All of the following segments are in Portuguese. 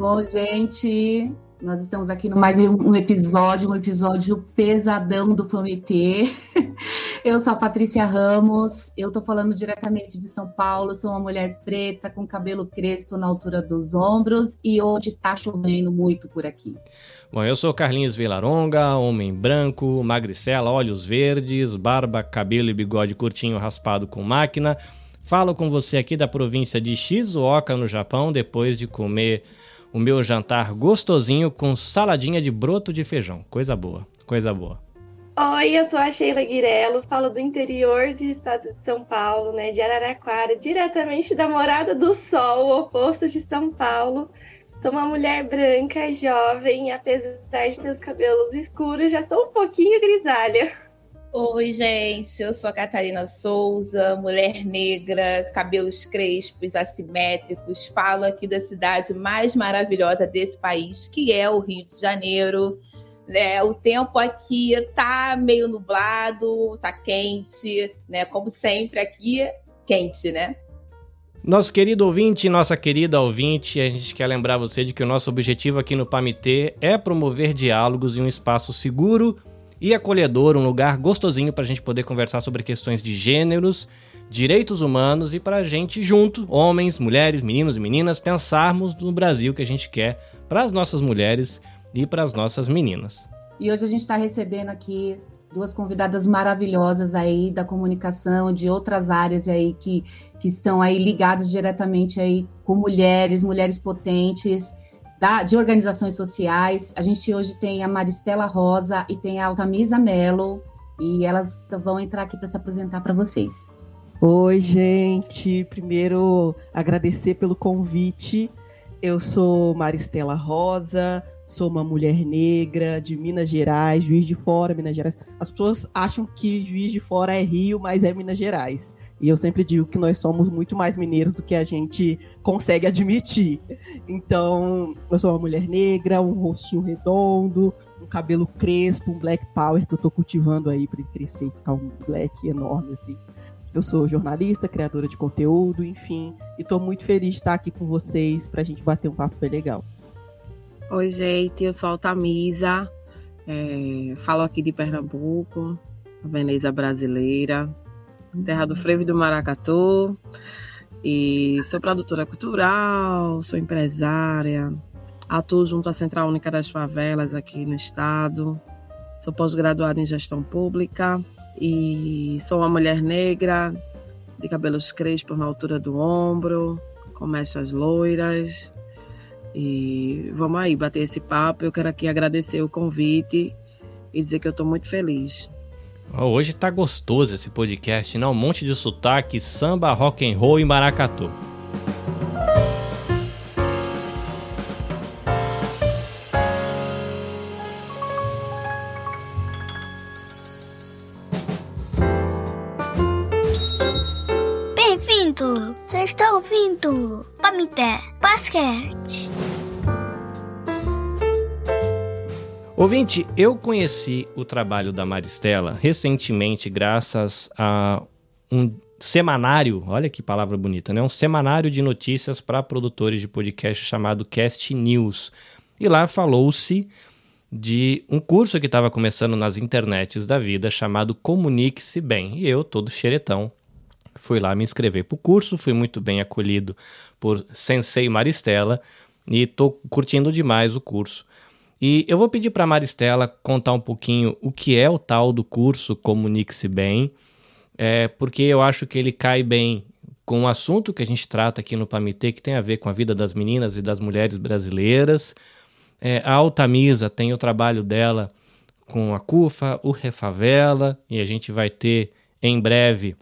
Bom, gente, nós estamos aqui no mais um episódio, um episódio pesadão do Comitê. Eu sou a Patrícia Ramos, eu tô falando diretamente de São Paulo, sou uma mulher preta com cabelo crespo na altura dos ombros e hoje tá chovendo muito por aqui. Bom, eu sou Carlinhos Vilaronga, homem branco, magricela, olhos verdes, barba, cabelo e bigode curtinho raspado com máquina. Falo com você aqui da província de Shizuoka, no Japão, depois de comer o meu jantar gostosinho com saladinha de broto de feijão. Coisa boa, coisa boa. Oi, eu sou a Sheila Guirello, falo do interior de estado de São Paulo, né, de Araraquara, diretamente da Morada do Sol, o oposto de São Paulo. Sou uma mulher branca, jovem, apesar de ter os cabelos escuros, já sou um pouquinho grisalha. Oi, gente, eu sou a Catarina Souza, mulher negra, cabelos crespos, assimétricos. Falo aqui da cidade mais maravilhosa desse país, que é o Rio de Janeiro. Né? O tempo aqui tá meio nublado, tá quente, né? Como sempre aqui, quente, né? Nosso querido ouvinte, nossa querida ouvinte, a gente quer lembrar você de que o nosso objetivo aqui no Pamitê é promover diálogos em um espaço seguro e acolhedor, um lugar gostosinho para a gente poder conversar sobre questões de gêneros, direitos humanos e para a gente junto, homens, mulheres, meninos e meninas, pensarmos no Brasil que a gente quer para as nossas mulheres e para as nossas meninas. E hoje a gente está recebendo aqui duas convidadas maravilhosas aí da comunicação, de outras áreas aí que, que estão aí ligados diretamente aí com mulheres, mulheres potentes, da, de organizações sociais. A gente hoje tem a Maristela Rosa e tem a Altamisa Mello, e elas vão entrar aqui para se apresentar para vocês. Oi, gente. Primeiro, agradecer pelo convite. Eu sou Maristela Rosa, sou uma mulher negra de Minas Gerais, Juiz de Fora, Minas Gerais. As pessoas acham que Juiz de Fora é Rio, mas é Minas Gerais. E eu sempre digo que nós somos muito mais mineiros do que a gente consegue admitir. Então, eu sou uma mulher negra, um rostinho redondo, um cabelo crespo, um black power que eu tô cultivando aí para crescer e ficar um black enorme assim. Eu sou jornalista, criadora de conteúdo, enfim, e tô muito feliz de estar aqui com vocês pra gente bater um papo bem legal. Oi, gente, eu sou Altamisa, é, falo aqui de Pernambuco, a Veneza brasileira terra do frevo e do maracatu. E sou produtora cultural, sou empresária, atuo junto à Central Única das Favelas aqui no estado. Sou pós-graduada em gestão pública e sou uma mulher negra, de cabelos crespos na altura do ombro, com mechas loiras. E vamos aí bater esse papo. Eu quero aqui agradecer o convite e dizer que eu estou muito feliz. Hoje tá gostoso esse podcast, não? Um monte de sotaque, samba, rock and roll e maracatu. Bem-vindo! Você está ouvindo Pamité Basquete. Ouvinte, eu conheci o trabalho da Maristela recentemente graças a um semanário, olha que palavra bonita, né? Um semanário de notícias para produtores de podcast chamado Cast News. E lá falou-se de um curso que estava começando nas internets da vida chamado Comunique-se Bem. E eu, todo xeretão, fui lá me inscrever para o curso, fui muito bem acolhido por Sensei Maristela e estou curtindo demais o curso. E eu vou pedir para Maristela contar um pouquinho o que é o tal do curso Comunique-se Bem, é, porque eu acho que ele cai bem com o assunto que a gente trata aqui no Pamitê, que tem a ver com a vida das meninas e das mulheres brasileiras. É, a Altamisa tem o trabalho dela com a CUFA, o Refavela, e a gente vai ter em breve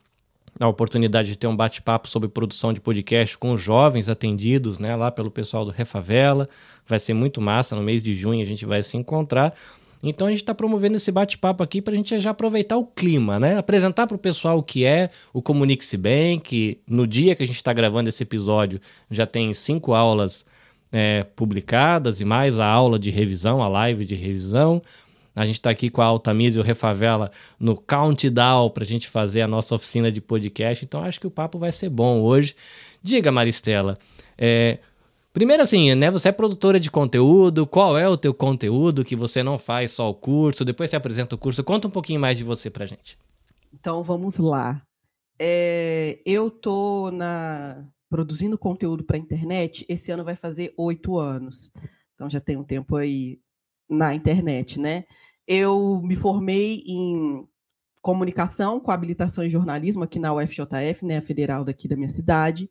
a oportunidade de ter um bate-papo sobre produção de podcast com jovens atendidos né, lá pelo pessoal do Refavela. Vai ser muito massa. No mês de junho a gente vai se encontrar. Então a gente está promovendo esse bate-papo aqui para a gente já aproveitar o clima, né? Apresentar para o pessoal o que é o Comunique-se Bem, que no dia que a gente está gravando esse episódio já tem cinco aulas é, publicadas e mais a aula de revisão, a live de revisão. A gente está aqui com a Altamisa e o Refavela no Countdown para a gente fazer a nossa oficina de podcast. Então acho que o papo vai ser bom hoje. Diga, Maristela, é, Primeiro assim, né, você é produtora de conteúdo, qual é o teu conteúdo que você não faz só o curso, depois você apresenta o curso, conta um pouquinho mais de você pra gente. Então vamos lá. É, eu tô na produzindo conteúdo para internet. Esse ano vai fazer oito anos. Então já tem um tempo aí na internet, né? Eu me formei em comunicação com habilitação em jornalismo aqui na UFJF, né, a federal daqui da minha cidade.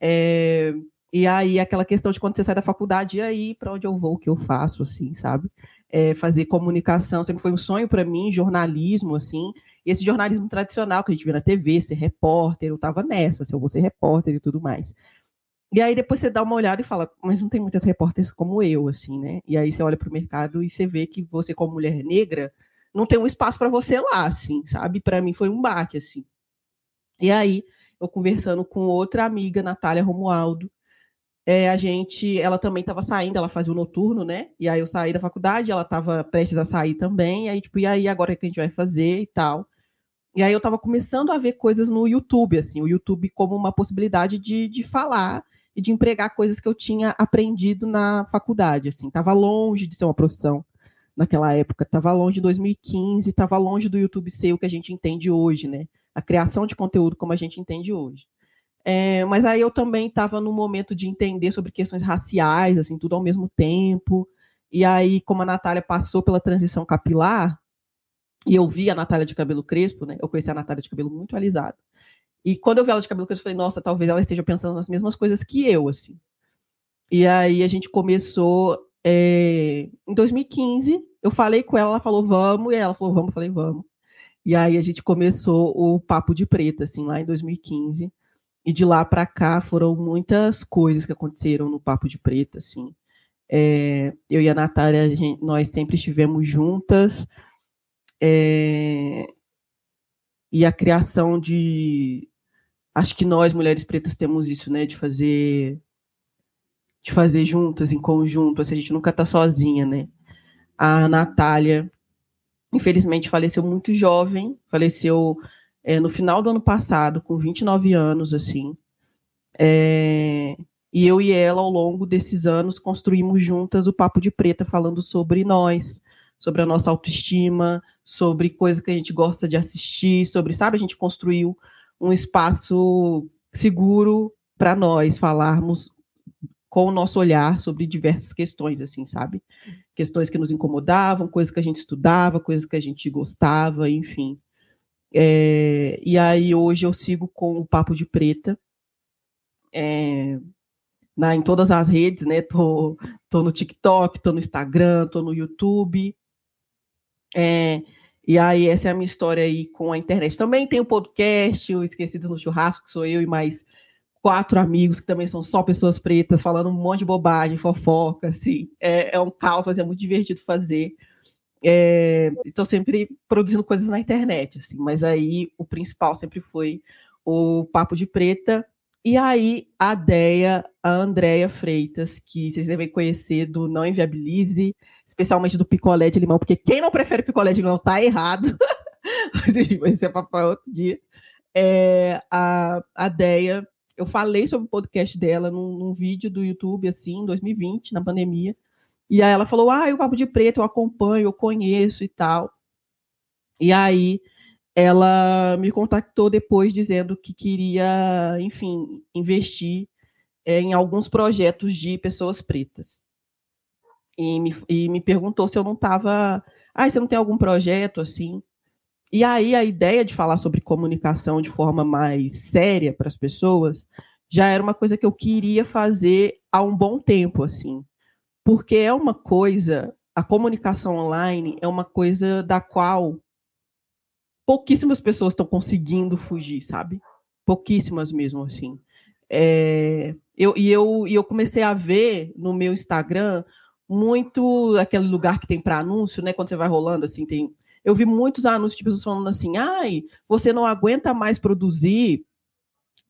É, e aí, aquela questão de quando você sai da faculdade, e aí, para onde eu vou, o que eu faço, assim, sabe? É, fazer comunicação sempre foi um sonho para mim, jornalismo, assim. E esse jornalismo tradicional que a gente vê na TV, ser repórter, eu estava nessa, se eu vou ser repórter e tudo mais. E aí depois você dá uma olhada e fala, mas não tem muitas repórteres como eu, assim, né? E aí você olha para o mercado e você vê que você, como mulher negra, não tem um espaço para você lá, assim, sabe? Para mim foi um baque, assim. E aí, eu conversando com outra amiga, Natália Romualdo, é, a gente, ela também estava saindo, ela fazia o noturno, né? E aí eu saí da faculdade, ela estava prestes a sair também, e aí tipo, e aí agora o que a gente vai fazer e tal. E aí eu estava começando a ver coisas no YouTube, assim, o YouTube como uma possibilidade de, de falar e de empregar coisas que eu tinha aprendido na faculdade, assim. Tava longe de ser uma profissão naquela época, tava longe de 2015, tava longe do YouTube ser o que a gente entende hoje, né? A criação de conteúdo como a gente entende hoje. É, mas aí eu também estava no momento de entender sobre questões raciais, assim, tudo ao mesmo tempo. E aí, como a Natália passou pela transição capilar, e eu vi a Natália de cabelo crespo, né? Eu conheci a Natália de cabelo muito alisado. E quando eu vi ela de cabelo crespo, eu falei, nossa, talvez ela esteja pensando nas mesmas coisas que eu, assim. E aí a gente começou é, em 2015. Eu falei com ela, ela falou, vamos, e ela falou, vamos, eu falei, vamos. E aí a gente começou o Papo de Preta, assim, lá em 2015. E de lá para cá foram muitas coisas que aconteceram no Papo de Preto, assim. É, eu e a Natália, a gente, nós sempre estivemos juntas. É, e a criação de. Acho que nós, mulheres pretas, temos isso, né? De fazer. De fazer juntas, em conjunto. Assim, a gente nunca tá sozinha, né? A Natália, infelizmente, faleceu muito jovem. Faleceu é, no final do ano passado, com 29 anos, assim. É, e eu e ela, ao longo desses anos, construímos juntas o Papo de Preta, falando sobre nós, sobre a nossa autoestima, sobre coisas que a gente gosta de assistir, sobre, sabe, a gente construiu um espaço seguro para nós falarmos com o nosso olhar sobre diversas questões, assim, sabe? Questões que nos incomodavam, coisas que a gente estudava, coisas que a gente gostava, enfim. É, e aí hoje eu sigo com o Papo de Preta. É, na, em todas as redes, né? Tô, tô no TikTok, tô no Instagram, tô no YouTube. É, e aí, essa é a minha história aí com a internet. Também tem o podcast, o Esquecidos no Churrasco, que sou eu e mais quatro amigos que também são só pessoas pretas, falando um monte de bobagem, fofoca, assim. É, é um caos, mas é muito divertido fazer. Estou é, sempre produzindo coisas na internet, assim, mas aí o principal sempre foi o Papo de Preta. E aí a Deia, a Andréia Freitas, que vocês devem conhecer do Não Inviabilize, especialmente do picolé de limão, porque quem não prefere picolé de limão tá errado. mas enfim, vai ser para outro dia. É, a, a Deia, eu falei sobre o podcast dela num, num vídeo do YouTube, assim, em 2020, na pandemia. E aí ela falou: Ah, o Papo de Preto eu acompanho, eu conheço e tal. E aí ela me contactou depois dizendo que queria, enfim, investir é, em alguns projetos de pessoas pretas. E me, e me perguntou se eu não estava. Ah, você não tem algum projeto assim? E aí a ideia de falar sobre comunicação de forma mais séria para as pessoas já era uma coisa que eu queria fazer há um bom tempo, assim porque é uma coisa, a comunicação online é uma coisa da qual pouquíssimas pessoas estão conseguindo fugir, sabe? Pouquíssimas mesmo, assim. É, eu, e, eu, e eu comecei a ver no meu Instagram muito aquele lugar que tem para anúncio, né? Quando você vai rolando, assim, tem. Eu vi muitos anúncios de pessoas falando assim: ai, você não aguenta mais produzir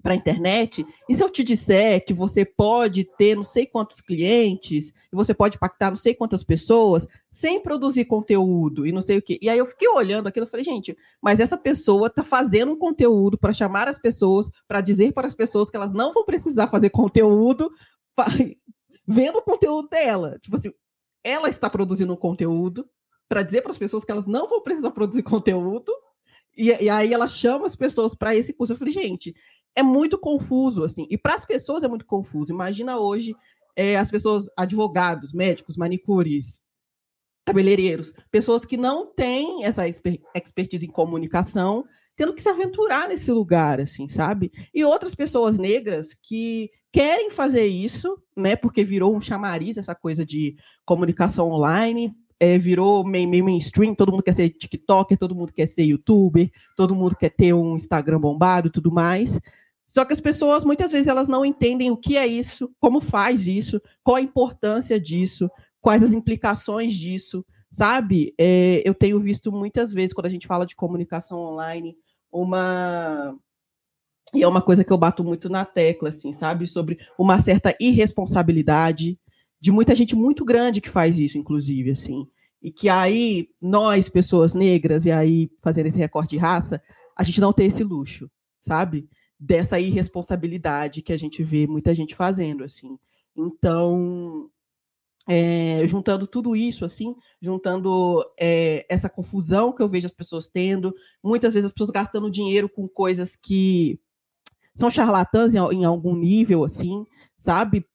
para a internet, e se eu te disser que você pode ter não sei quantos clientes, e você pode impactar não sei quantas pessoas, sem produzir conteúdo e não sei o quê. E aí eu fiquei olhando aquilo e falei, gente, mas essa pessoa está fazendo um conteúdo para chamar as pessoas, para dizer para as pessoas que elas não vão precisar fazer conteúdo vendo o conteúdo dela. Tipo assim, ela está produzindo um conteúdo para dizer para as pessoas que elas não vão precisar produzir conteúdo, e, e aí ela chama as pessoas para esse curso. Eu falei, gente, é muito confuso, assim, e para as pessoas é muito confuso. Imagina hoje é, as pessoas, advogados, médicos, manicures, cabeleireiros, pessoas que não têm essa expertise em comunicação, tendo que se aventurar nesse lugar, assim, sabe? E outras pessoas negras que querem fazer isso, né? Porque virou um chamariz essa coisa de comunicação online, é, virou meio, meio mainstream, todo mundo quer ser TikToker, todo mundo quer ser YouTuber, todo mundo quer ter um Instagram bombado e tudo mais. Só que as pessoas, muitas vezes, elas não entendem o que é isso, como faz isso, qual a importância disso, quais as implicações disso, sabe? É, eu tenho visto muitas vezes, quando a gente fala de comunicação online, uma. E é uma coisa que eu bato muito na tecla, assim, sabe? Sobre uma certa irresponsabilidade de muita gente muito grande que faz isso, inclusive, assim. E que aí, nós, pessoas negras, e aí fazendo esse recorte de raça, a gente não tem esse luxo, sabe? Dessa irresponsabilidade que a gente vê muita gente fazendo, assim. Então, é, juntando tudo isso, assim, juntando é, essa confusão que eu vejo as pessoas tendo, muitas vezes as pessoas gastando dinheiro com coisas que são charlatãs em, em algum nível, assim, sabe?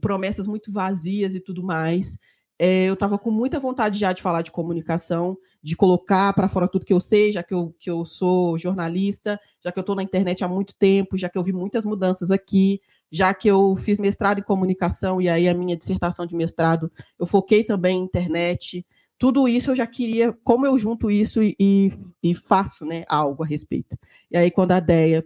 Promessas muito vazias e tudo mais. É, eu estava com muita vontade já de falar de comunicação, de colocar para fora tudo que eu sei, já que eu, que eu sou jornalista, já que eu estou na internet há muito tempo, já que eu vi muitas mudanças aqui, já que eu fiz mestrado em comunicação e aí a minha dissertação de mestrado eu foquei também em internet. Tudo isso eu já queria, como eu junto isso e, e, faço né, algo a respeito. E aí, quando a DEA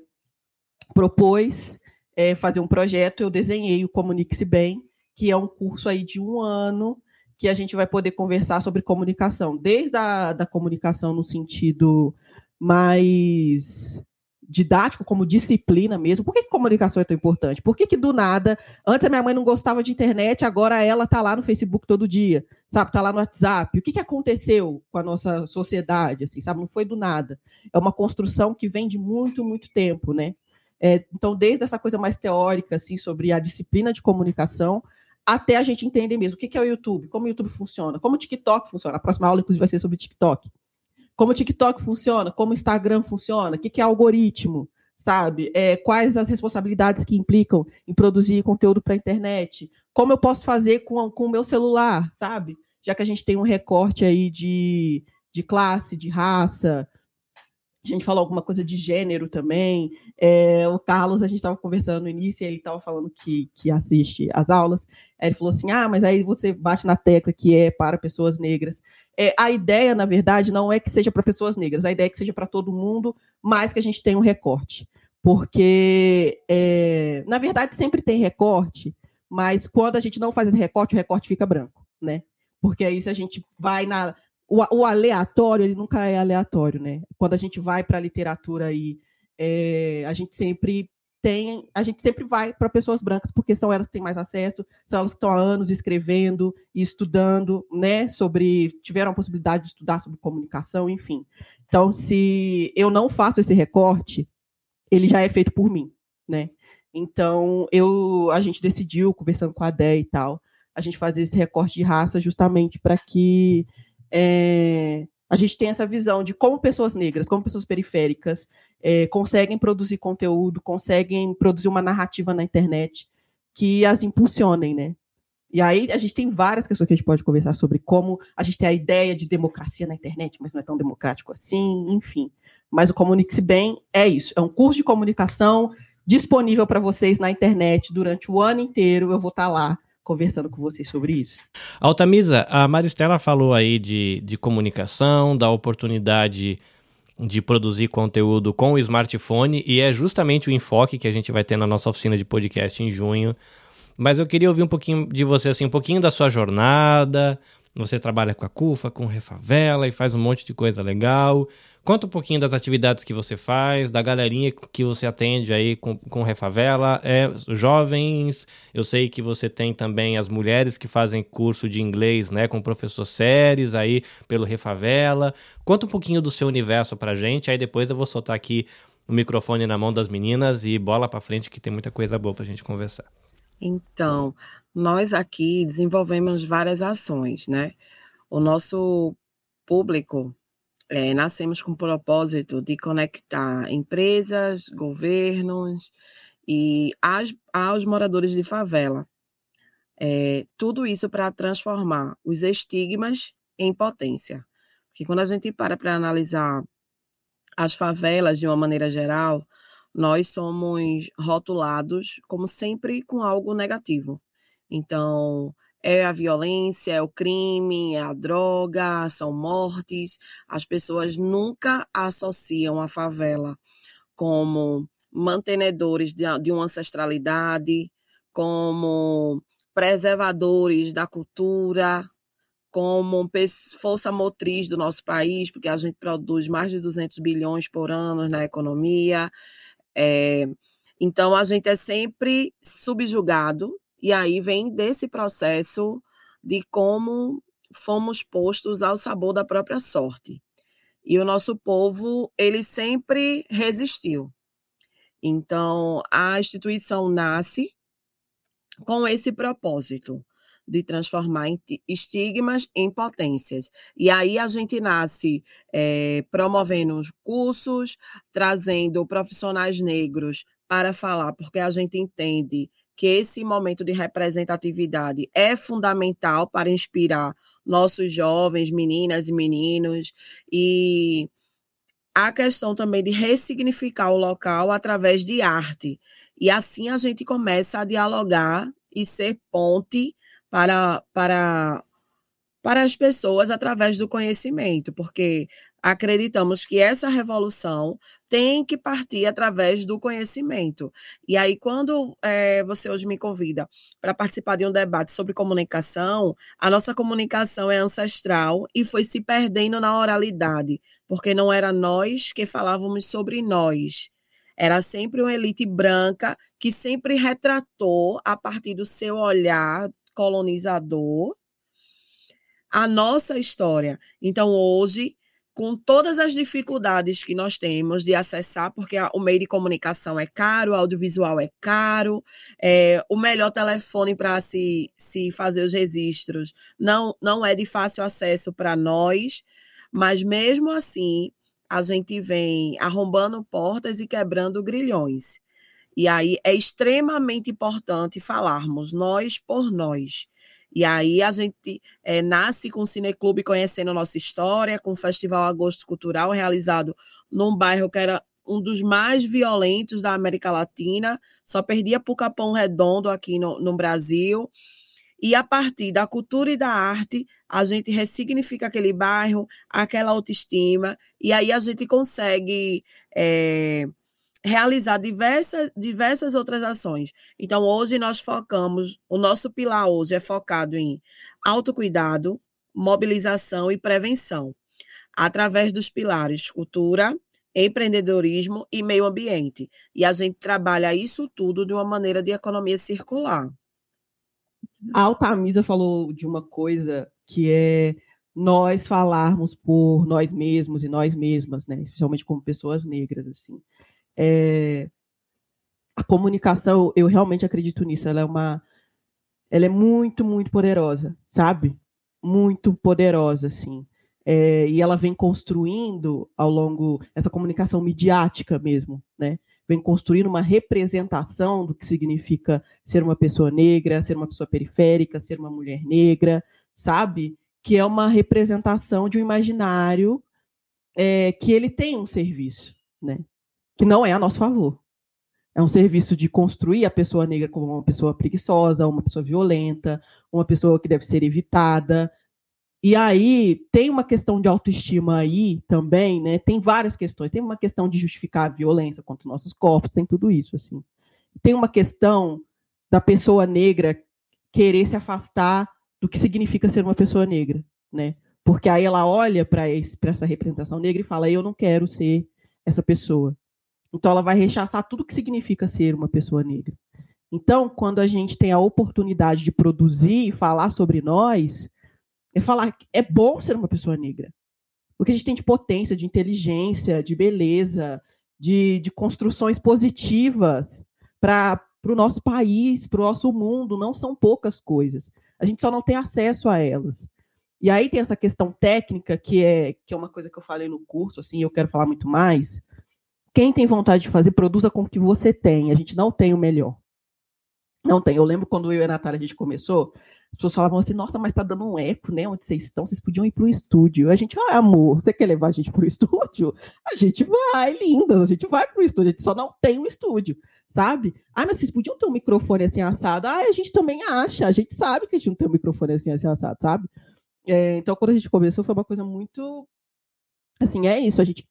propôs é, fazer um projeto, eu desenhei o Comunique-se Bem, que é um curso aí de um ano que a gente vai poder conversar sobre comunicação, desde a da comunicação no sentido mais didático, como disciplina mesmo. Por que, que comunicação é tão importante? Por que, que do nada, antes a minha mãe não gostava de internet, agora ela tá lá no Facebook todo dia, sabe? Tá lá no WhatsApp. O que, que aconteceu com a nossa sociedade, assim, sabe? Não foi do nada. É uma construção que vem de muito, muito tempo, né? É, então, desde essa coisa mais teórica, assim, sobre a disciplina de comunicação, até a gente entender mesmo. O que, é o YouTube, como o YouTube funciona, como o TikTok funciona. A próxima aula, inclusive, vai ser sobre TikTok. Como o TikTok funciona, como o Instagram funciona, o que, é algoritmo, sabe? É, quais as responsabilidades que implicam em produzir conteúdo para a internet, como eu posso fazer com, com o meu celular, sabe? Já que a gente tem um recorte aí de, de classe, de raça, a gente falou alguma coisa de gênero também. É, o Carlos, a gente estava conversando no início, ele estava falando que, que assiste as aulas. Ele falou assim: ah, mas aí você bate na tecla que é para pessoas negras. É, a ideia, na verdade, não é que seja para pessoas negras, a ideia é que seja para todo mundo, mas que a gente tenha um recorte. Porque, é, na verdade, sempre tem recorte, mas quando a gente não faz esse recorte, o recorte fica branco, né? Porque aí, se a gente vai na, o, o, aleatório, ele nunca é aleatório, né? Quando a gente vai para a literatura aí, é, a gente sempre tem, a gente sempre vai para pessoas brancas, porque são elas que têm mais acesso, são elas que estão há anos escrevendo e estudando, né, sobre, tiveram a possibilidade de estudar sobre comunicação, enfim. Então, se eu não faço esse recorte, ele já é feito por mim, né? Então, eu, a gente decidiu, conversando com a Dé e tal, a gente fazer esse recorte de raça justamente para que é, a gente tem essa visão de como pessoas negras, como pessoas periféricas é, conseguem produzir conteúdo, conseguem produzir uma narrativa na internet que as impulsionem, né? E aí a gente tem várias questões que a gente pode conversar sobre como a gente tem a ideia de democracia na internet, mas não é tão democrático assim, enfim. Mas o Comunique-se Bem é isso, é um curso de comunicação disponível para vocês na internet durante o ano inteiro. Eu vou estar tá lá conversando com vocês sobre isso. Altamisa, a Maristela falou aí de, de comunicação, da oportunidade de produzir conteúdo com o smartphone, e é justamente o enfoque que a gente vai ter na nossa oficina de podcast em junho. Mas eu queria ouvir um pouquinho de você, assim, um pouquinho da sua jornada. Você trabalha com a CUFA, com Refavela e faz um monte de coisa legal. Conta um pouquinho das atividades que você faz, da galerinha que você atende aí com, com Refavela. É, jovens, eu sei que você tem também as mulheres que fazem curso de inglês, né, com o professor Séries aí pelo Refavela. Conta um pouquinho do seu universo pra gente, aí depois eu vou soltar aqui o microfone na mão das meninas e bola pra frente que tem muita coisa boa pra gente conversar. Então, nós aqui desenvolvemos várias ações, né? O nosso público, é, nascemos com o propósito de conectar empresas, governos e as, aos moradores de favela. É, tudo isso para transformar os estigmas em potência. Porque quando a gente para para analisar as favelas de uma maneira geral, nós somos rotulados como sempre com algo negativo. Então, é a violência, é o crime, é a droga, são mortes. As pessoas nunca associam a favela como mantenedores de, uma ancestralidade, como preservadores da cultura, como força motriz do nosso país, porque a gente produz mais de 200 bilhões por ano na economia. É, então, a gente é sempre subjugado e aí vem desse processo de como fomos postos ao sabor da própria sorte. E o nosso povo, ele sempre resistiu. Então, a instituição nasce com esse propósito de transformar estigmas em potências. E aí a gente nasce é, promovendo cursos, trazendo profissionais negros para falar, porque a gente entende que esse momento de representatividade é fundamental para inspirar nossos jovens, meninas e meninos, e a questão também de ressignificar o local através de arte. E assim a gente começa a dialogar e ser ponte para, para, para as pessoas através do conhecimento, porque acreditamos que essa revolução tem que partir através do conhecimento. E aí, quando é, você hoje me convida para participar de um debate sobre comunicação, a nossa comunicação é ancestral e foi se perdendo na oralidade, porque não era nós que falávamos sobre nós. Era sempre uma elite branca que sempre retratou, a partir do seu olhar colonizador, a nossa história. Então, hoje, com todas as dificuldades que nós temos de acessar, porque o meio de comunicação é caro, o audiovisual é caro, é, o melhor telefone para se, se fazer os registros não, não é de fácil acesso para nós, mas mesmo assim a gente vem arrombando portas e quebrando grilhões. E aí é extremamente importante falarmos nós por nós. E aí a gente é, nasce com o Cineclube conhecendo nossa história, com o Festival Agosto Cultural realizado num bairro que era um dos mais violentos da América Latina, só perdia para o Capão Redondo aqui no, no Brasil. E a partir da cultura e da arte, a gente ressignifica aquele bairro, aquela autoestima, e aí a gente consegue é, realizar diversas, diversas outras ações. Então, hoje nós focamos, o nosso pilar hoje é focado em autocuidado, mobilização e prevenção, através dos pilares cultura, empreendedorismo e meio ambiente. E a gente trabalha isso tudo de uma maneira de economia circular. A Altamisa falou de uma coisa que é nós falarmos por nós mesmos e nós mesmas, né? Especialmente como pessoas negras, assim. É, a comunicação, eu realmente acredito nisso. Ela é uma, ela é muito, muito poderosa, sabe? Muito poderosa, assim. É, e ela vem construindo ao longo essa comunicação midiática mesmo, né? Vem construindo uma representação do que significa ser uma pessoa negra, ser uma pessoa periférica, ser uma mulher negra, sabe? Que é uma representação de um imaginário é, que ele tem um serviço, né? Que não é a nosso favor. É um serviço de construir a pessoa negra como uma pessoa preguiçosa, uma pessoa violenta, uma pessoa que deve ser evitada. E aí tem uma questão de autoestima aí também, né? Tem várias questões. Tem uma questão de justificar a violência contra os nossos corpos, tem tudo isso assim. Tem uma questão da pessoa negra querer se afastar do que significa ser uma pessoa negra, né? Porque aí ela olha para essa representação negra e fala: "Eu não quero ser essa pessoa". Então, ela vai rechaçar tudo que significa ser uma pessoa negra. Então, quando a gente tem a oportunidade de produzir e falar sobre nós, é falar que é bom ser uma pessoa negra. Porque a gente tem de potência, de inteligência, de beleza, de, de construções positivas para o nosso país, para o nosso mundo, não são poucas coisas. A gente só não tem acesso a elas. E aí tem essa questão técnica, que é, que é uma coisa que eu falei no curso, assim, eu quero falar muito mais. Quem tem vontade de fazer, produza com o que você tem. A gente não tem o melhor. Não tem. Eu lembro quando eu e a Natália a gente começou, as pessoas falavam assim, nossa, mas tá dando um eco, né? Onde vocês estão? Vocês podiam ir pro estúdio. A gente, ah, amor, você quer levar a gente pro estúdio? A gente vai, linda, a gente vai pro estúdio, a gente só não tem um estúdio, sabe? Ah, mas vocês podiam ter um microfone assim assado. Ah, a gente também acha, a gente sabe que a gente não tem um microfone assim, assim assado, sabe? É, então, quando a gente começou, foi uma coisa muito. Assim, é isso, a gente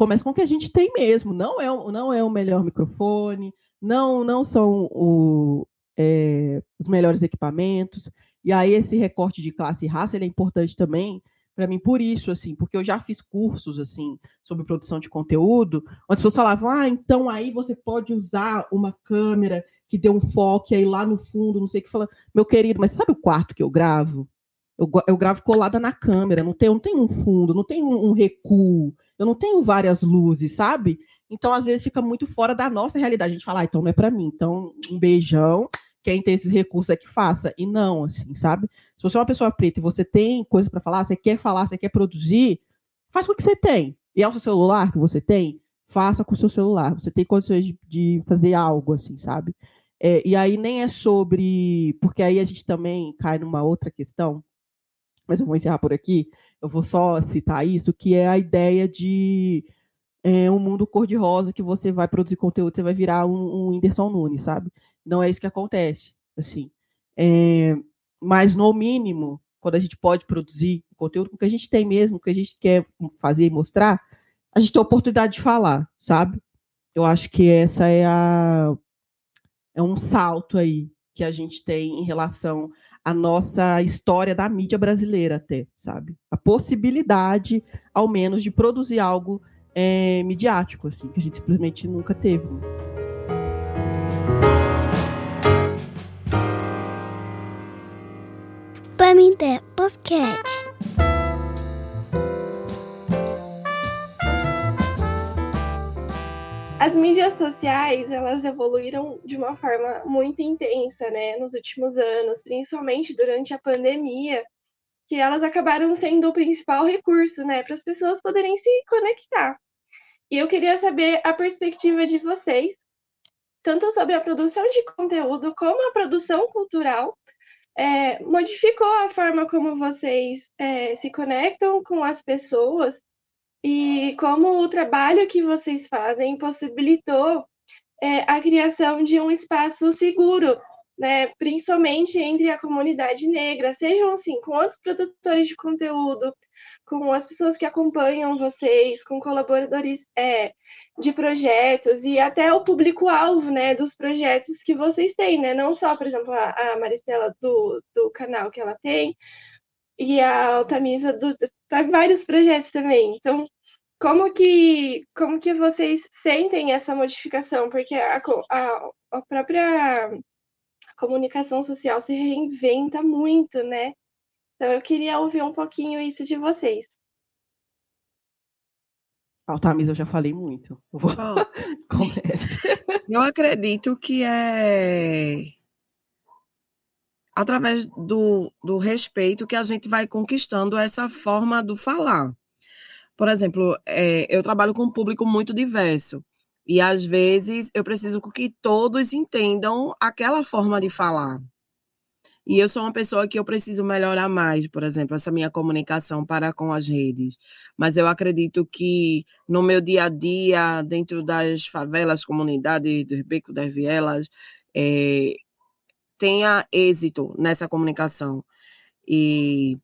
começa com o que a gente tem mesmo. Não é, não é o melhor microfone, não, não são o, é, os melhores equipamentos. E aí esse recorte de classe e raça ele é importante também para mim por isso, assim, porque eu já fiz cursos assim sobre produção de conteúdo, onde as pessoas falavam, ah, então aí você pode usar uma câmera que dê um foco aí lá no fundo, não sei o que fala, meu querido, mas sabe o quarto que eu gravo? Eu, eu gravo colada na câmera, não tem, não tem um fundo, não tem um, um recuo, eu não tenho várias luzes, sabe? Então, às vezes, fica muito fora da nossa realidade. A gente fala, ah, então não é para mim. Então, um beijão quem tem esses recursos é que faça. E não, assim, sabe? Se você é uma pessoa preta e você tem coisa para falar, você quer falar, você quer produzir, faz com o que você tem. E é o seu celular que você tem, faça com o seu celular. Você tem condições de, de fazer algo, assim, sabe? É, e aí nem é sobre. Porque aí a gente também cai numa outra questão, mas eu vou encerrar por aqui. Eu vou só citar isso, que é a ideia de é, um mundo cor-de-rosa que você vai produzir conteúdo, você vai virar um, um Whindersson Nunes, sabe? Não é isso que acontece, assim. É, mas, no mínimo, quando a gente pode produzir conteúdo, o que a gente tem mesmo, o que a gente quer fazer e mostrar, a gente tem a oportunidade de falar, sabe? Eu acho que essa é a é um salto aí que a gente tem em relação à nossa história da mídia brasileira até, sabe? A possibilidade, ao menos, de produzir algo é, midiático, assim, que a gente simplesmente nunca teve. Pamité Basquete. As mídias sociais, elas evoluíram de uma forma muito intensa, né, nos últimos anos, principalmente durante a pandemia, que elas acabaram sendo o principal recurso, né, para as pessoas poderem se conectar. E eu queria saber a perspectiva de vocês, tanto sobre a produção de conteúdo como a produção cultural, é, modificou a forma como vocês é, se conectam com as pessoas e como o trabalho que vocês fazem possibilitou é, a criação de um espaço seguro, né, principalmente entre a comunidade negra, sejam assim, com outros produtores de conteúdo, com as pessoas que acompanham vocês, com colaboradores é, de projetos e até o público-alvo né, dos projetos que vocês têm, né? Não só, por exemplo, a, a Maristela do, do canal que ela tem, e a Altamisa do, do vários projetos também. Então, como que, como que vocês sentem essa modificação? Porque a, a, a própria comunicação social se reinventa muito, né? Então eu queria ouvir um pouquinho isso de vocês. Altamis, eu já falei muito. Vou... Eu acredito que é através do, do respeito que a gente vai conquistando essa forma do falar. Por exemplo, é, eu trabalho com um público muito diverso. E às vezes eu preciso que todos entendam aquela forma de falar. E eu sou uma pessoa que eu preciso melhorar mais, por exemplo, essa minha comunicação para com as redes. Mas eu acredito que no meu dia a dia, dentro das favelas, comunidades, dos becos das vielas, é, tenha êxito nessa comunicação. E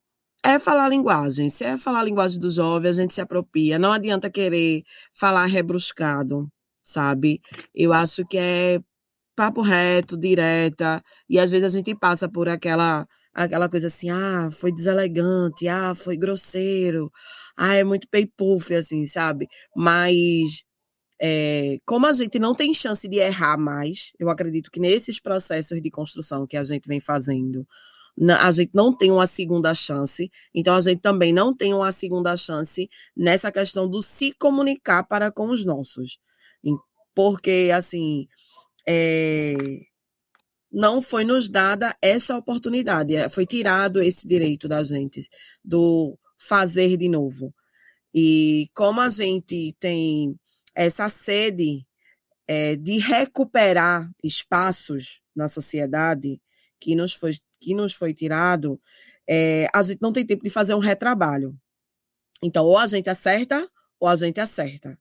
é falar linguagem. Se é falar a linguagem do jovem, a gente se apropria. Não adianta querer falar rebruscado, sabe? Eu acho que é papo reto, direta, e às vezes a gente passa por aquela aquela coisa assim, ah, foi deselegante, ah, foi grosseiro, ah, é muito pay puff, assim, sabe? Mas é, como a gente não tem chance de errar mais, eu acredito que nesses processos de construção que a gente vem fazendo, a gente não tem uma segunda chance, então a gente também não tem uma segunda chance nessa questão do se comunicar para com os nossos. Porque, assim, é, não foi nos dada essa oportunidade, é, foi tirado esse direito da gente, do fazer de novo. E como a gente tem essa sede é, de recuperar espaços na sociedade que nos foi, que nos foi tirado, é, a gente não tem tempo de fazer um retrabalho. Então, ou a gente acerta, ou a gente acerta.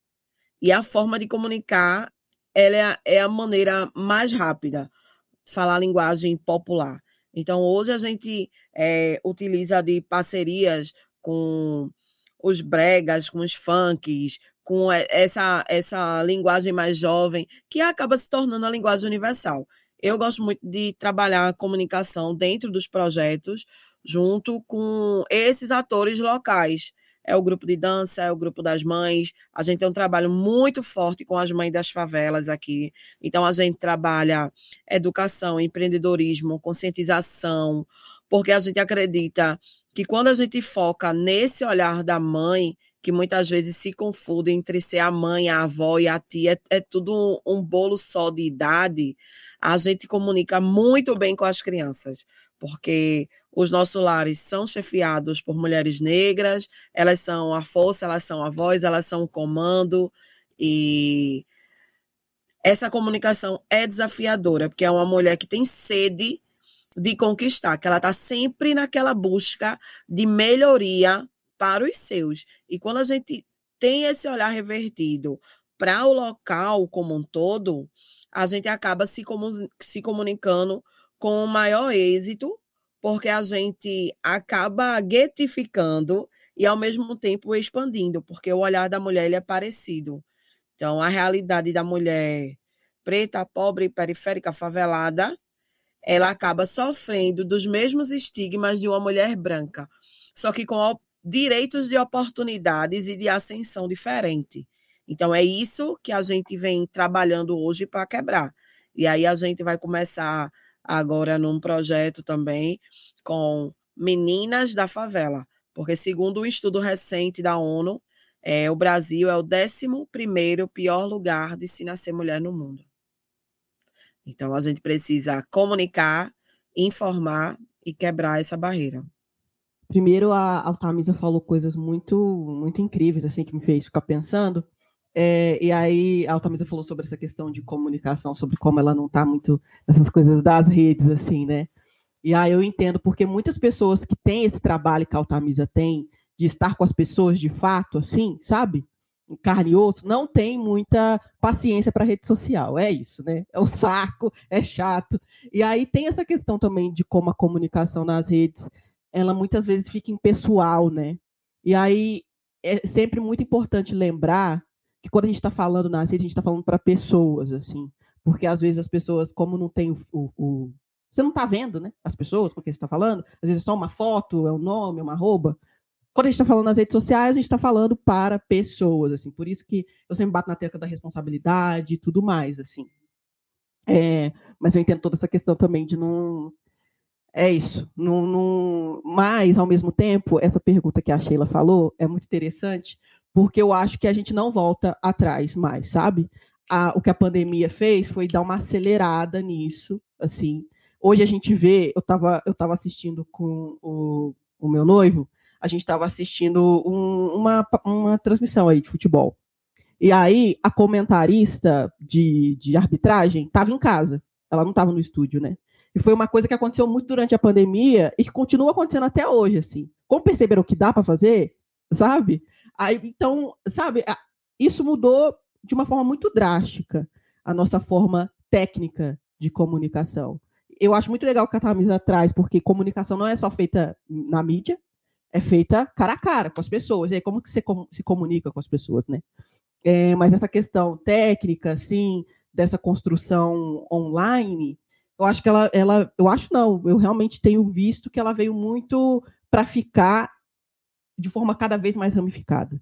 E a forma de comunicar ela é, é a maneira mais rápida falar a linguagem popular. Então, hoje a gente é, utiliza de parcerias com os bregas, com os funks, com essa, essa linguagem mais jovem, que acaba se tornando a linguagem universal. Eu gosto muito de trabalhar a comunicação dentro dos projetos, junto com esses atores locais, é o grupo de dança, é o grupo das mães. A gente tem um trabalho muito forte com as mães das favelas aqui. Então, a gente trabalha educação, empreendedorismo, conscientização, porque a gente acredita que quando a gente foca nesse olhar da mãe, que muitas vezes se confunde entre ser a mãe, a avó e a tia, é, é tudo um bolo só de idade, a gente comunica muito bem com as crianças, porque os nossos lares são chefiados por mulheres negras, elas são a força, elas são a voz, elas são o comando e essa comunicação é desafiadora, porque é uma mulher que tem sede de conquistar, que ela está sempre naquela busca de melhoria para os seus. E quando a gente tem esse olhar revertido para o local como um todo, a gente acaba se, se comunicando com maior êxito porque a gente acaba guetificando e ao mesmo tempo expandindo, porque o olhar da mulher é parecido. Então, a realidade da mulher preta, pobre, periférica, favelada, ela acaba sofrendo dos mesmos estigmas de uma mulher branca, só que com direitos de oportunidades e de ascensão diferente. Então, é isso que a gente vem trabalhando hoje para quebrar. E aí a gente vai começar agora num projeto também com meninas da favela, porque segundo um estudo recente da ONU, é, o Brasil é o 11 pior lugar de se nascer mulher no mundo. Então a gente precisa comunicar, informar e quebrar essa barreira. Primeiro, a Altamisa falou coisas muito, muito incríveis, assim, que me fez ficar pensando. É, e aí a Altamisa falou sobre essa questão de comunicação, sobre como ela não está muito nessas coisas das redes, assim, né? E aí eu entendo, porque muitas pessoas que têm esse trabalho que a Altamisa tem, de estar com as pessoas de fato, assim, sabe? Carne e osso, não tem muita paciência para rede social. É isso, né? É um saco, é chato. E aí tem essa questão também de como a comunicação nas redes, ela muitas vezes fica impessoal, né? E aí é sempre muito importante lembrar que quando a gente está falando nas redes, a gente está falando para pessoas, assim. Porque às vezes as pessoas, como não tem o. o, o você não está vendo, né? As pessoas com quem você está falando, às vezes é só uma foto, é um nome, é uma arroba. Quando a gente está falando nas redes sociais, a gente está falando para pessoas, assim. Por isso que eu sempre bato na tecla da responsabilidade e tudo mais, assim. É, mas eu entendo toda essa questão também de não. É isso. Mas, ao mesmo tempo, essa pergunta que a Sheila falou é muito interessante, porque eu acho que a gente não volta atrás mais, sabe? A, o que a pandemia fez foi dar uma acelerada nisso, assim. Hoje a gente vê, eu estava eu tava assistindo com o, o meu noivo, a gente estava assistindo um, uma, uma transmissão aí de futebol. E aí a comentarista de, de arbitragem estava em casa, ela não estava no estúdio, né? E foi uma coisa que aconteceu muito durante a pandemia e que continua acontecendo até hoje, assim. Como perceberam que dá para fazer, sabe? Aí, então, sabe, isso mudou de uma forma muito drástica a nossa forma técnica de comunicação. Eu acho muito legal o que a Tamisa traz, porque comunicação não é só feita na mídia, é feita cara a cara com as pessoas. E aí, como que você se comunica com as pessoas, né? É, mas essa questão técnica, assim, dessa construção online, eu acho que ela, ela, eu acho não, eu realmente tenho visto que ela veio muito para ficar de forma cada vez mais ramificada.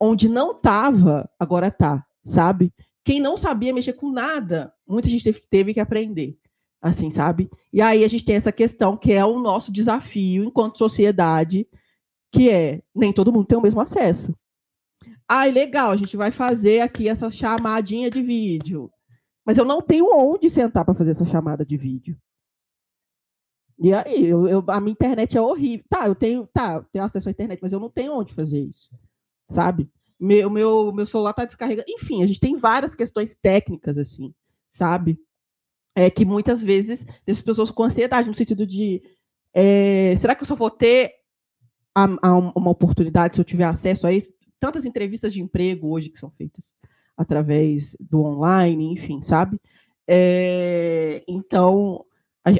Onde não estava, agora está, sabe? Quem não sabia mexer com nada, muita gente teve, teve que aprender, assim, sabe? E aí a gente tem essa questão que é o nosso desafio enquanto sociedade, que é nem todo mundo tem o mesmo acesso. Ai, legal, a gente vai fazer aqui essa chamadinha de vídeo. Mas eu não tenho onde sentar para fazer essa chamada de vídeo. E aí, eu, eu, a minha internet é horrível. Tá, eu tenho, tá, eu tenho acesso à internet, mas eu não tenho onde fazer isso. Sabe? Meu, meu, meu celular tá descarregando. Enfim, a gente tem várias questões técnicas, assim, sabe? É que muitas vezes as pessoas com ansiedade, no sentido de é, será que eu só vou ter a, a uma oportunidade se eu tiver acesso a isso? Tantas entrevistas de emprego hoje que são feitas através do online, enfim, sabe? É, então,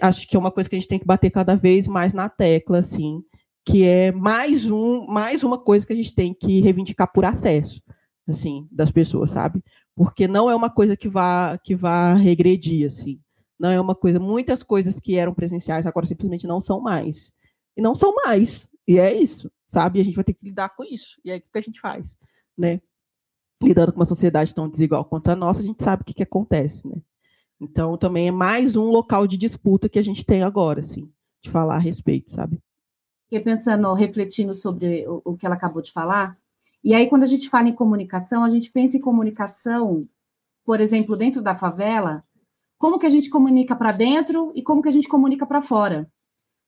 acho que é uma coisa que a gente tem que bater cada vez mais na tecla, assim, que é mais um, mais uma coisa que a gente tem que reivindicar por acesso, assim, das pessoas, sabe? Porque não é uma coisa que vá que vá regredir, assim. Não é uma coisa, muitas coisas que eram presenciais agora simplesmente não são mais. E não são mais. E é isso, sabe? E a gente vai ter que lidar com isso. E é o que a gente faz, né? Lidando com uma sociedade tão desigual quanto a nossa, a gente sabe o que, que acontece, né? Então, também é mais um local de disputa que a gente tem agora, assim, de falar a respeito, sabe? Fiquei pensando, refletindo sobre o, o que ela acabou de falar. E aí, quando a gente fala em comunicação, a gente pensa em comunicação, por exemplo, dentro da favela, como que a gente comunica para dentro e como que a gente comunica para fora.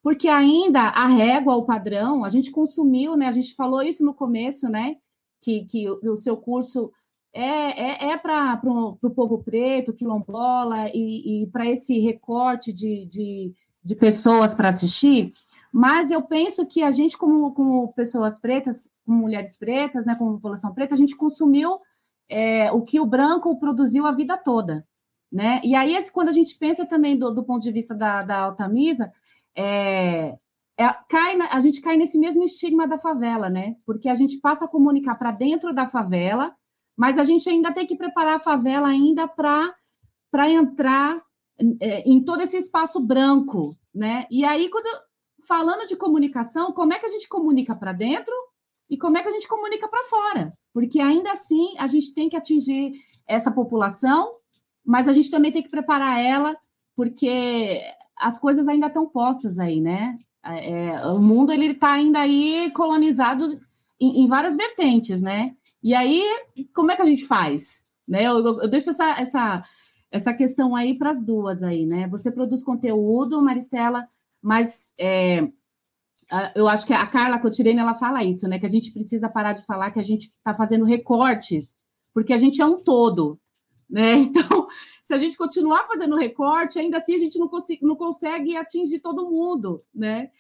Porque ainda a régua, o padrão, a gente consumiu, né? A gente falou isso no começo, né? Que, que o, seu curso é, é, é para o povo preto, quilombola, e, e para esse recorte de, de, de pessoas para assistir, mas eu penso que a gente, como, como pessoas pretas, como mulheres pretas, né, como população preta, a gente consumiu é, o que o branco produziu a vida toda. Né? E aí, quando a gente pensa também do, do ponto de vista da, da Altamisa, é, é, cai, a gente cai nesse mesmo estigma da favela, né? Porque a gente passa a comunicar para dentro da favela, mas a gente ainda tem que preparar a favela ainda para entrar é, em todo esse espaço branco, né? E aí, quando falando de comunicação, como é que a gente comunica para dentro e como é que a gente comunica para fora? Porque ainda assim a gente tem que atingir essa população, mas a gente também tem que preparar ela, porque as coisas ainda estão postas aí, né? É, o mundo ele está ainda aí colonizado em, em várias vertentes, né? E aí, como é que a gente faz? Né? Eu, eu, eu deixo essa, essa, essa questão aí para as duas aí, né? Você produz conteúdo, Maristela, mas é, eu acho que a Carla Cotirene, ela fala isso, né? Que a gente precisa parar de falar que a gente está fazendo recortes, porque a gente é um todo, né? Então, se a gente continuar fazendo recorte, ainda assim a gente não, não consegue atingir todo mundo, né?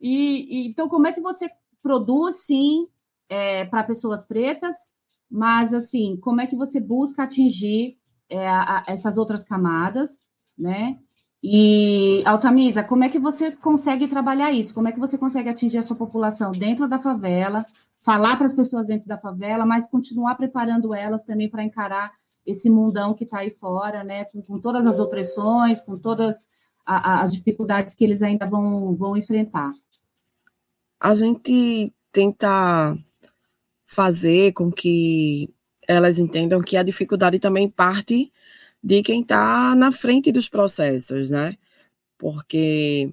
E, e, então, como é que você produz, sim, é, para pessoas pretas, mas assim, como é que você busca atingir é, a, a, essas outras camadas, né? E, Altamisa, como é que você consegue trabalhar isso? Como é que você consegue atingir a sua população dentro da favela, falar para as pessoas dentro da favela, mas continuar preparando elas também para encarar esse mundão que está aí fora, né? Com, com, todas as opressões, com todas a, as dificuldades que eles ainda vão, vão enfrentar. A gente tenta fazer com que elas entendam que a dificuldade também parte de quem está na frente dos processos, né? Porque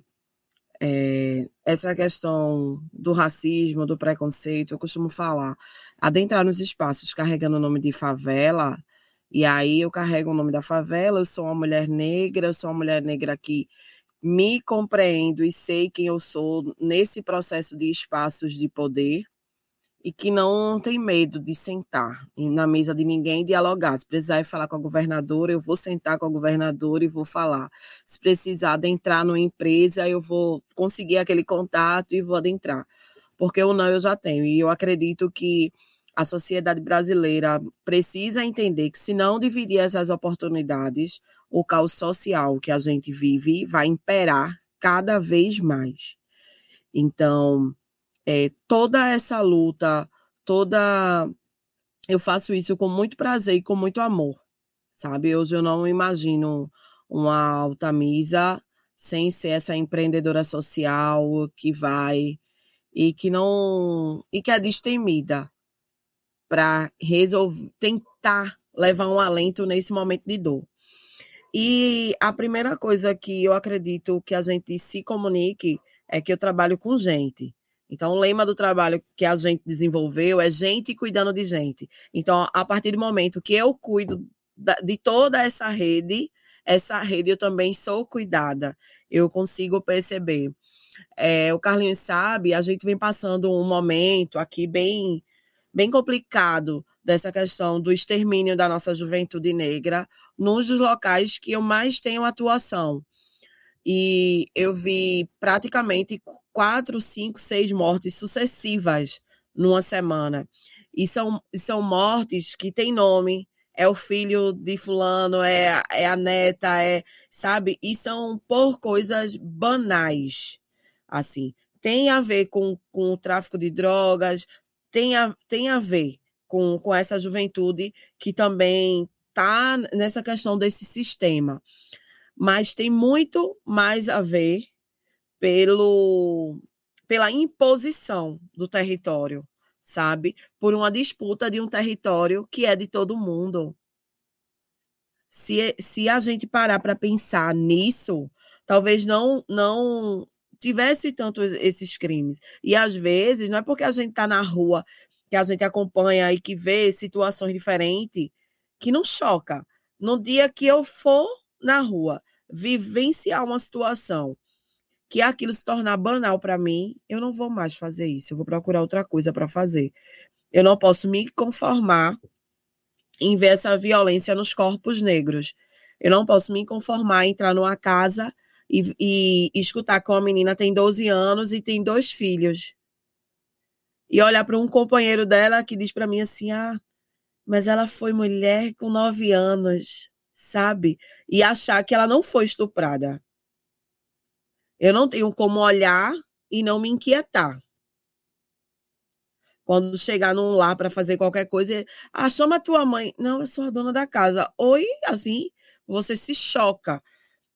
é, essa questão do racismo, do preconceito, eu costumo falar, adentrar nos espaços carregando o nome de favela, e aí eu carrego o nome da favela, eu sou uma mulher negra, eu sou uma mulher negra que me compreendo e sei quem eu sou nesse processo de espaços de poder, e que não tem medo de sentar na mesa de ninguém e dialogar. Se precisar falar com a governadora, eu vou sentar com a governadora e vou falar. Se precisar adentrar numa empresa, eu vou conseguir aquele contato e vou adentrar. Porque o não eu já tenho. E eu acredito que a sociedade brasileira precisa entender que, se não dividir essas oportunidades, o caos social que a gente vive vai imperar cada vez mais. Então, é, toda essa luta, toda. Eu faço isso com muito prazer e com muito amor, sabe? Hoje eu não imagino uma Altamisa sem ser essa empreendedora social que vai e que não e que é destemida para resolver tentar levar um alento nesse momento de dor. E a primeira coisa que eu acredito que a gente se comunique é que eu trabalho com gente. Então, o lema do trabalho que a gente desenvolveu é gente cuidando de gente. Então, a partir do momento que eu cuido de toda essa rede, essa rede eu também sou cuidada. Eu consigo perceber. É, o Carlinhos sabe, a gente vem passando um momento aqui bem, bem complicado dessa questão do extermínio da nossa juventude negra, nos dos locais que eu mais tenho atuação. E eu vi praticamente quatro, cinco, seis mortes sucessivas numa semana. E são, são mortes que têm nome, é o filho de fulano, é, é a neta, é, sabe? E são por coisas banais, assim. Tem a ver com, com o tráfico de drogas, tem a, tem a ver com, com essa juventude que também está nessa questão desse sistema. Mas tem muito mais a ver pelo, pela imposição do território, sabe? Por uma disputa de um território que é de todo mundo. Se, se a gente parar para pensar nisso, talvez não não tivesse tantos esses crimes. E às vezes, não é porque a gente está na rua, que a gente acompanha e que vê situações diferentes, que não choca. No dia que eu for na rua vivenciar uma situação que aquilo se tornar banal para mim, eu não vou mais fazer isso. Eu vou procurar outra coisa para fazer. Eu não posso me conformar em ver essa violência nos corpos negros. Eu não posso me conformar em entrar numa casa e, e, e escutar que uma menina tem 12 anos e tem dois filhos. E olhar para um companheiro dela que diz para mim assim: ah, mas ela foi mulher com 9 anos, sabe? E achar que ela não foi estuprada. Eu não tenho como olhar e não me inquietar. Quando chegar num lar para fazer qualquer coisa, ah, chama tua mãe. Não, eu sou a dona da casa. Oi, assim, você se choca.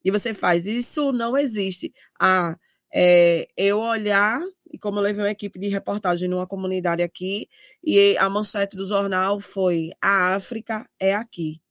E você faz, isso não existe. Ah, é, eu olhar, e como eu levei uma equipe de reportagem numa comunidade aqui, e a manchete do jornal foi: a África é aqui.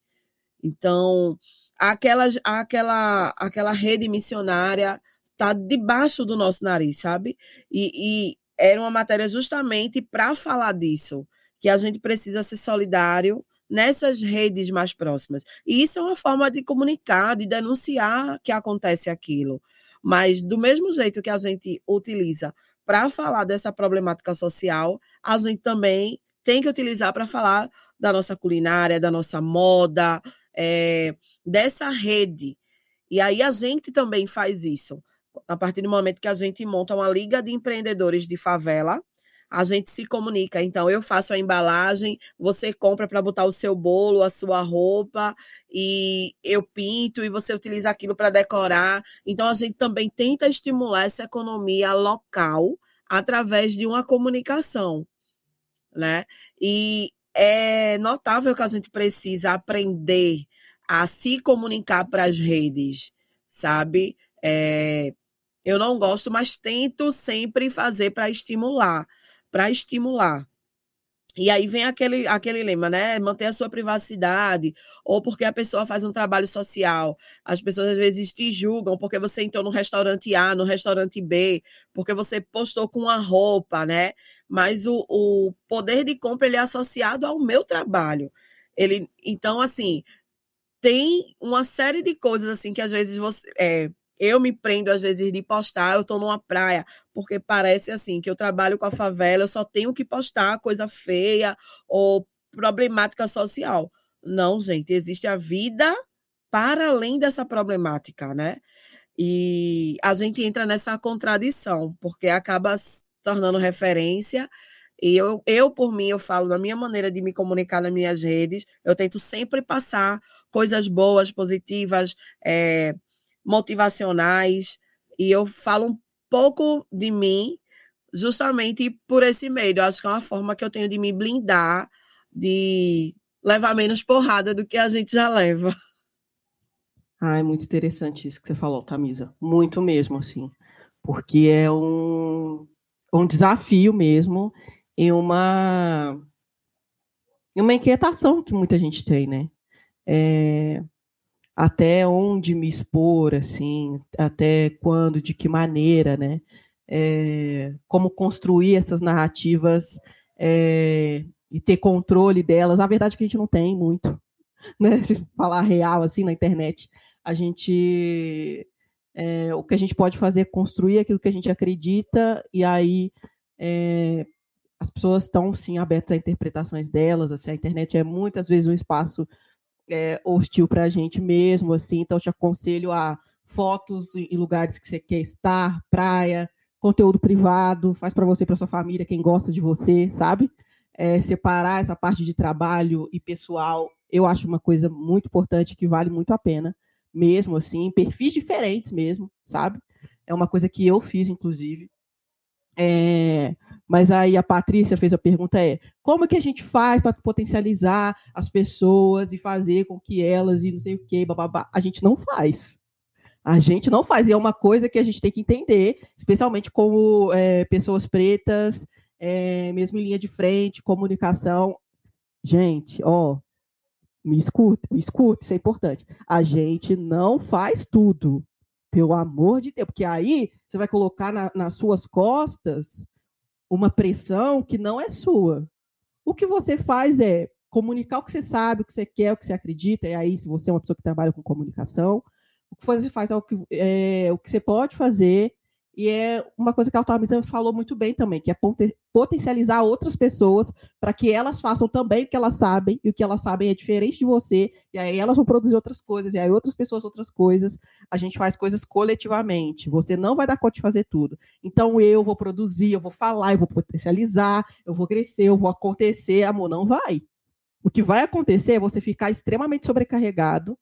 Então, aquela, aquela, aquela rede missionária está debaixo do nosso nariz, sabe? E, e era uma matéria justamente para falar disso, que a gente precisa ser solidário nessas redes mais próximas. E isso é uma forma de comunicar, de denunciar que acontece aquilo. Mas do mesmo jeito que a gente utiliza para falar dessa problemática social, a gente também tem que utilizar para falar da nossa culinária, da nossa moda, é, dessa rede. E aí a gente também faz isso a partir do momento que a gente monta uma liga de empreendedores de favela, a gente se comunica. Então, eu faço a embalagem, você compra para botar o seu bolo, a sua roupa, e eu pinto, e você utiliza aquilo para decorar. Então, a gente também tenta estimular essa economia local através de uma comunicação, né? E é notável que a gente precisa aprender a se comunicar para as redes, sabe? É, eu não gosto, mas tento sempre fazer para estimular, para estimular. E aí vem aquele, aquele lema, né? Manter a sua privacidade, ou porque a pessoa faz um trabalho social. As pessoas às vezes te julgam porque você entrou no restaurante A, no restaurante B, porque você postou com uma roupa, né? Mas o, o poder de compra ele é associado ao meu trabalho. Ele, então, assim, tem uma série de coisas assim que às vezes você. É, eu me prendo, às vezes, de postar, eu estou numa praia, porque parece assim, que eu trabalho com a favela, eu só tenho que postar coisa feia ou problemática social. Não, gente, existe a vida para além dessa problemática, né? E a gente entra nessa contradição, porque acaba se tornando referência. E eu, eu, por mim, eu falo na minha maneira de me comunicar nas minhas redes, eu tento sempre passar coisas boas, positivas, é, motivacionais, e eu falo um pouco de mim justamente por esse meio. Eu acho que é uma forma que eu tenho de me blindar, de levar menos porrada do que a gente já leva. Ah, é muito interessante isso que você falou, Tamisa. Muito mesmo, assim. Porque é um, um desafio mesmo e uma, uma inquietação que muita gente tem, né? É, até onde me expor, assim, até quando, de que maneira, né? É, como construir essas narrativas é, e ter controle delas. A verdade é que a gente não tem muito. né? Se falar real assim na internet, a gente é, o que a gente pode fazer é construir aquilo que a gente acredita e aí é, as pessoas estão sim abertas a interpretações delas. Assim, a internet é muitas vezes um espaço é, hostil para a gente mesmo, assim. Então, te aconselho a fotos em lugares que você quer estar, praia, conteúdo privado, faz para você, para sua família, quem gosta de você, sabe? É, separar essa parte de trabalho e pessoal, eu acho uma coisa muito importante que vale muito a pena, mesmo assim, perfis diferentes mesmo, sabe? É uma coisa que eu fiz, inclusive. É, mas aí a Patrícia fez a pergunta é como que a gente faz para potencializar as pessoas e fazer com que elas e não sei o que, bababá. A gente não faz. A gente não faz. E é uma coisa que a gente tem que entender, especialmente como é, pessoas pretas, é, mesmo em linha de frente, comunicação. Gente, ó, me escute, me escute, isso é importante. A gente não faz tudo. Pelo amor de Deus, porque aí você vai colocar na, nas suas costas uma pressão que não é sua. O que você faz é comunicar o que você sabe, o que você quer, o que você acredita, e aí, se você é uma pessoa que trabalha com comunicação, o que você faz é o que, é, o que você pode fazer e é uma coisa que a Automisa falou muito bem também, que é potencializar outras pessoas para que elas façam também o que elas sabem, e o que elas sabem é diferente de você, e aí elas vão produzir outras coisas, e aí outras pessoas outras coisas. A gente faz coisas coletivamente. Você não vai dar conta de fazer tudo. Então eu vou produzir, eu vou falar, eu vou potencializar, eu vou crescer, eu vou acontecer. Amor, não vai. O que vai acontecer é você ficar extremamente sobrecarregado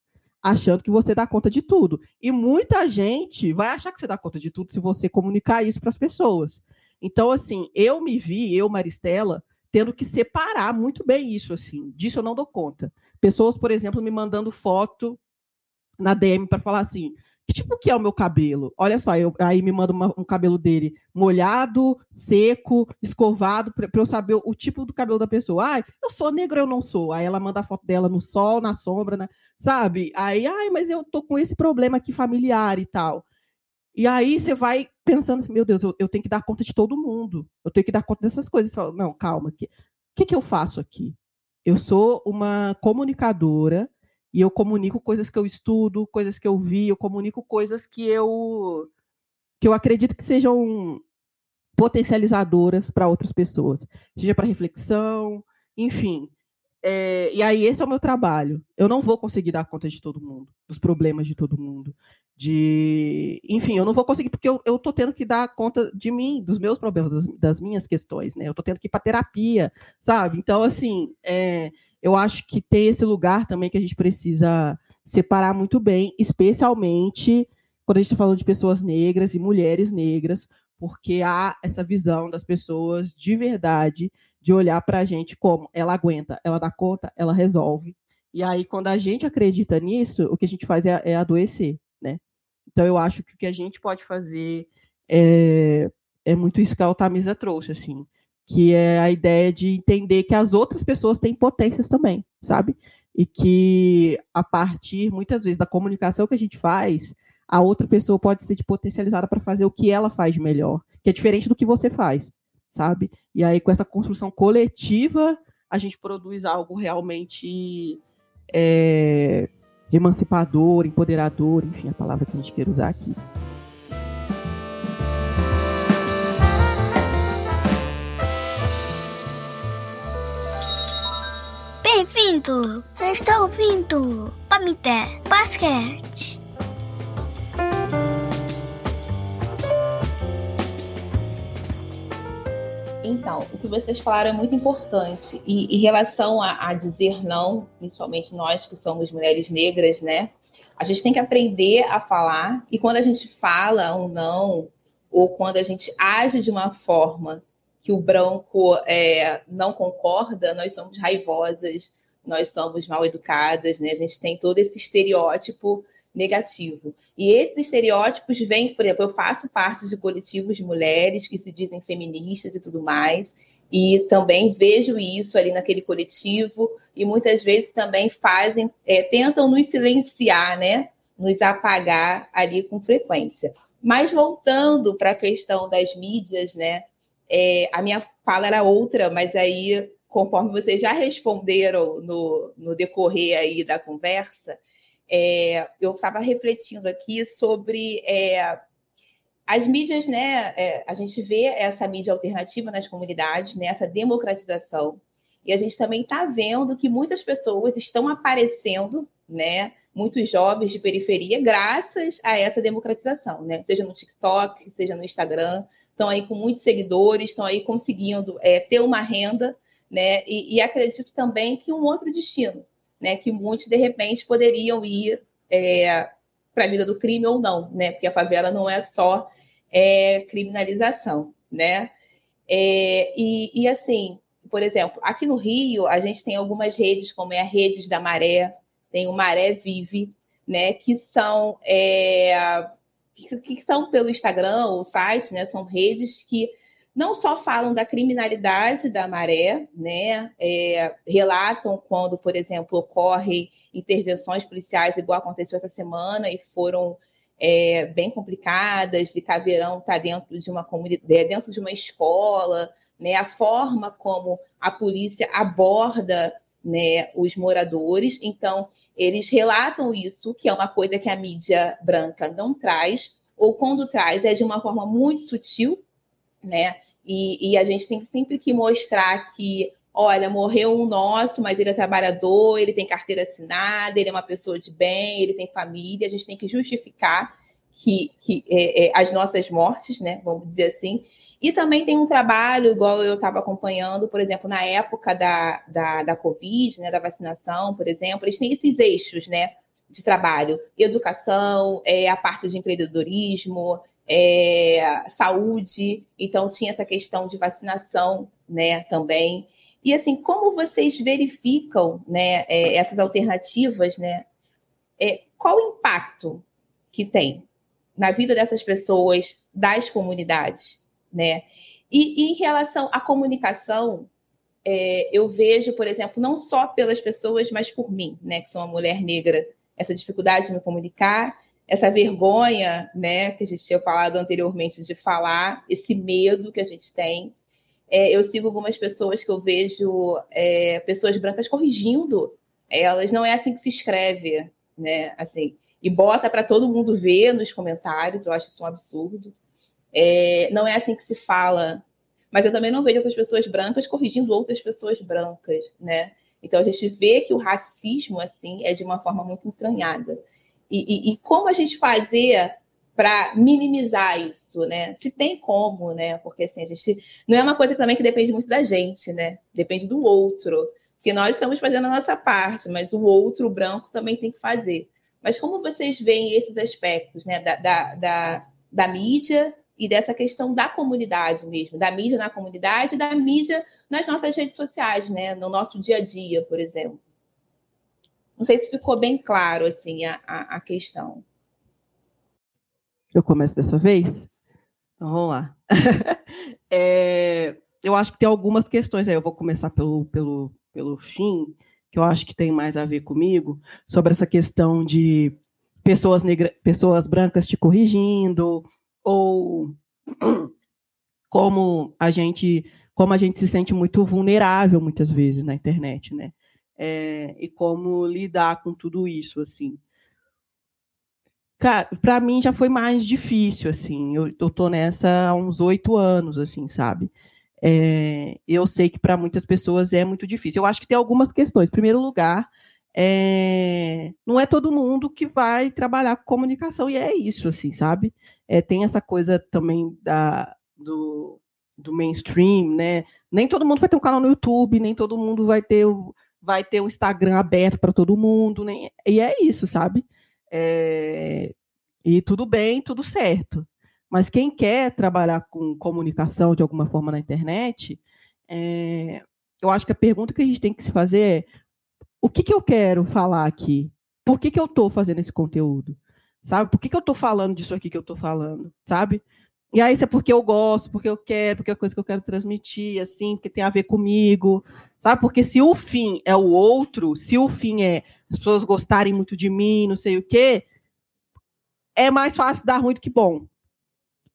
achando que você dá conta de tudo. E muita gente vai achar que você dá conta de tudo se você comunicar isso para as pessoas. Então, assim, eu me vi, eu, Maristela, tendo que separar muito bem isso, assim. Disso eu não dou conta. Pessoas, por exemplo, me mandando foto na DM para falar assim: que tipo que é o meu cabelo? Olha só, eu, aí me manda uma, um cabelo dele molhado, seco, escovado, para eu saber o, o, tipo do cabelo da pessoa. Ai, eu sou negro, eu não sou. Aí ela manda a foto dela no sol, na sombra, né? sabe? Aí, ai, mas eu tô com esse problema aqui familiar e tal. E aí você vai pensando assim, meu Deus, eu, eu tenho que dar conta de todo mundo. Eu tenho que dar conta dessas coisas. Você fala, não, calma, o que, que, que eu faço aqui? Eu sou uma comunicadora e eu comunico coisas que eu estudo, coisas que eu vi, eu comunico coisas que eu que eu acredito que sejam potencializadoras para outras pessoas, seja para reflexão, enfim. É, e aí esse é o meu trabalho. Eu não vou conseguir dar conta de todo mundo, dos problemas de todo mundo, de, enfim, eu não vou conseguir porque eu, eu tô tendo que dar conta de mim, dos meus problemas, das, das minhas questões, né? Eu tô tendo que ir para terapia, sabe? Então assim, é, eu acho que tem esse lugar também que a gente precisa separar muito bem, especialmente quando a gente está falando de pessoas negras e mulheres negras, porque há essa visão das pessoas de verdade de olhar para a gente como ela aguenta, ela dá conta, ela resolve. E aí, quando a gente acredita nisso, o que a gente faz é, é adoecer, né? Então, eu acho que o que a gente pode fazer é, é muito isso que a Altamisa trouxe, assim que é a ideia de entender que as outras pessoas têm potências também, sabe? E que a partir, muitas vezes, da comunicação que a gente faz, a outra pessoa pode ser potencializada para fazer o que ela faz de melhor, que é diferente do que você faz, sabe? E aí, com essa construção coletiva, a gente produz algo realmente é, emancipador, empoderador, enfim, a palavra que a gente quer usar aqui. Bem-vindo! Você está ouvindo Pamité Basquete. Então, o que vocês falaram é muito importante. E em relação a, a, dizer não, principalmente nós que somos mulheres negras, né? A gente tem que aprender a falar. E quando a gente fala um não, ou quando a gente age de uma forma que o branco é, não concorda, nós somos raivosas, nós somos mal educadas, né? A gente tem todo esse estereótipo negativo. E esses estereótipos vêm, por exemplo, eu faço parte de coletivos de mulheres que se dizem feministas e tudo mais, e também vejo isso ali naquele coletivo, e muitas vezes também fazem, é, tentam nos silenciar, né? Nos apagar ali com frequência. Mas voltando para a questão das mídias, né? É, a minha fala era outra, mas aí conforme vocês já responderam no, no decorrer aí da conversa, é, eu estava refletindo aqui sobre é, as mídias, né? É, a gente vê essa mídia alternativa nas comunidades, né, essa democratização, e a gente também está vendo que muitas pessoas estão aparecendo, né? Muitos jovens de periferia, graças a essa democratização, né? Seja no TikTok, seja no Instagram, estão aí com muitos seguidores, estão aí conseguindo é, ter uma renda, né? E, e, acredito também que um outro destino, né? Que muitos de repente poderiam ir é, para a vida do crime ou não, né? Porque a favela não é só é, criminalização, né? É, e, e, assim, por exemplo, aqui no Rio a gente tem algumas redes, como é a Redes da Maré, tem o Maré Vive, né? Que são é, que, que são pelo Instagram ou site, né? São redes que não só falam da criminalidade da maré, né? É, relatam quando, por exemplo, ocorrem intervenções policiais, igual aconteceu essa semana, e foram é, bem complicadas, de caveirão estar tá dentro de uma comunidade, é, dentro de uma escola, né? A forma como a polícia aborda né, os moradores. Então, eles relatam isso, que é uma coisa que a mídia branca não traz, ou quando traz é de uma forma muito sutil, né? E, e, a gente tem sempre que mostrar que, olha, morreu um nosso, mas ele é trabalhador, ele tem carteira assinada, ele é uma pessoa de bem, ele tem família. A gente tem que justificar que, que é, é, as nossas mortes, né? Vamos dizer assim. E também tem um trabalho, igual eu estava acompanhando, por exemplo, na época da, da, da Covid, né, da vacinação, por exemplo, eles têm esses eixos, né? De trabalho, educação, é, a parte de empreendedorismo, é, saúde, então tinha essa questão de vacinação, né, também. E assim, como vocês verificam, né, é, essas alternativas, né, é, qual o impacto que tem na vida dessas pessoas, das comunidades, né? E, e em relação à comunicação, é, eu vejo, por exemplo, não só pelas pessoas, mas por mim, né, que sou uma mulher negra, essa dificuldade de me comunicar essa vergonha, né, que a gente tinha falado anteriormente de falar, esse medo que a gente tem. É, eu sigo algumas pessoas que eu vejo é, pessoas brancas corrigindo elas, não é assim que se escreve, né, assim, e bota para todo mundo ver nos comentários, eu acho isso um absurdo. É, não é assim que se fala, mas eu também não vejo essas pessoas brancas corrigindo outras pessoas brancas, né? Então a gente vê que o racismo assim é de uma forma muito entranhada. E, e, e como a gente fazer para minimizar isso, né? Se tem como, né? Porque assim, a gente não é uma coisa também que depende muito da gente, né? Depende do outro. Porque nós estamos fazendo a nossa parte, mas o outro branco também tem que fazer. Mas como vocês veem esses aspectos, né? Da, da, da, da mídia e dessa questão da comunidade mesmo, da mídia na comunidade e da mídia nas nossas redes sociais, né? No nosso dia a dia, por exemplo. Não sei se ficou bem claro assim a, a, a questão. Eu começo dessa vez? Então vamos lá. é, eu acho que tem algumas questões aí. Eu vou começar pelo, pelo, pelo fim, que eu acho que tem mais a ver comigo, sobre essa questão de pessoas, negra, pessoas brancas te corrigindo, ou como a gente como a gente se sente muito vulnerável muitas vezes na internet, né? é, e como lidar com tudo isso, assim. Cara, para mim já foi mais difícil, assim. Eu, eu tô nessa há uns oito anos, assim, sabe? É, eu sei que para muitas pessoas é muito difícil. Eu acho que tem algumas questões. Em primeiro lugar, é, não é todo mundo que vai trabalhar com comunicação, e é isso, assim, sabe? É, tem essa coisa também da, do, do mainstream, né? Nem todo mundo vai ter um canal no YouTube, nem todo mundo vai ter o, vai ter o Instagram aberto para todo mundo, né? e é isso, sabe? É... E tudo bem, tudo certo. Mas quem quer trabalhar com comunicação de alguma forma na internet, é... eu acho que a pergunta que a gente tem que se fazer é: o que, que eu quero falar aqui? Por que, que eu estou fazendo esse conteúdo? Sabe? Por que, que eu estou falando disso aqui que eu estou falando? Sabe? E aí, isso é porque eu gosto, porque eu quero, porque é coisa que eu quero transmitir, assim, porque tem a ver comigo, sabe? Porque se o fim é o outro, se o fim é as pessoas gostarem muito de mim, não sei o quê, é mais fácil dar ruim do que bom,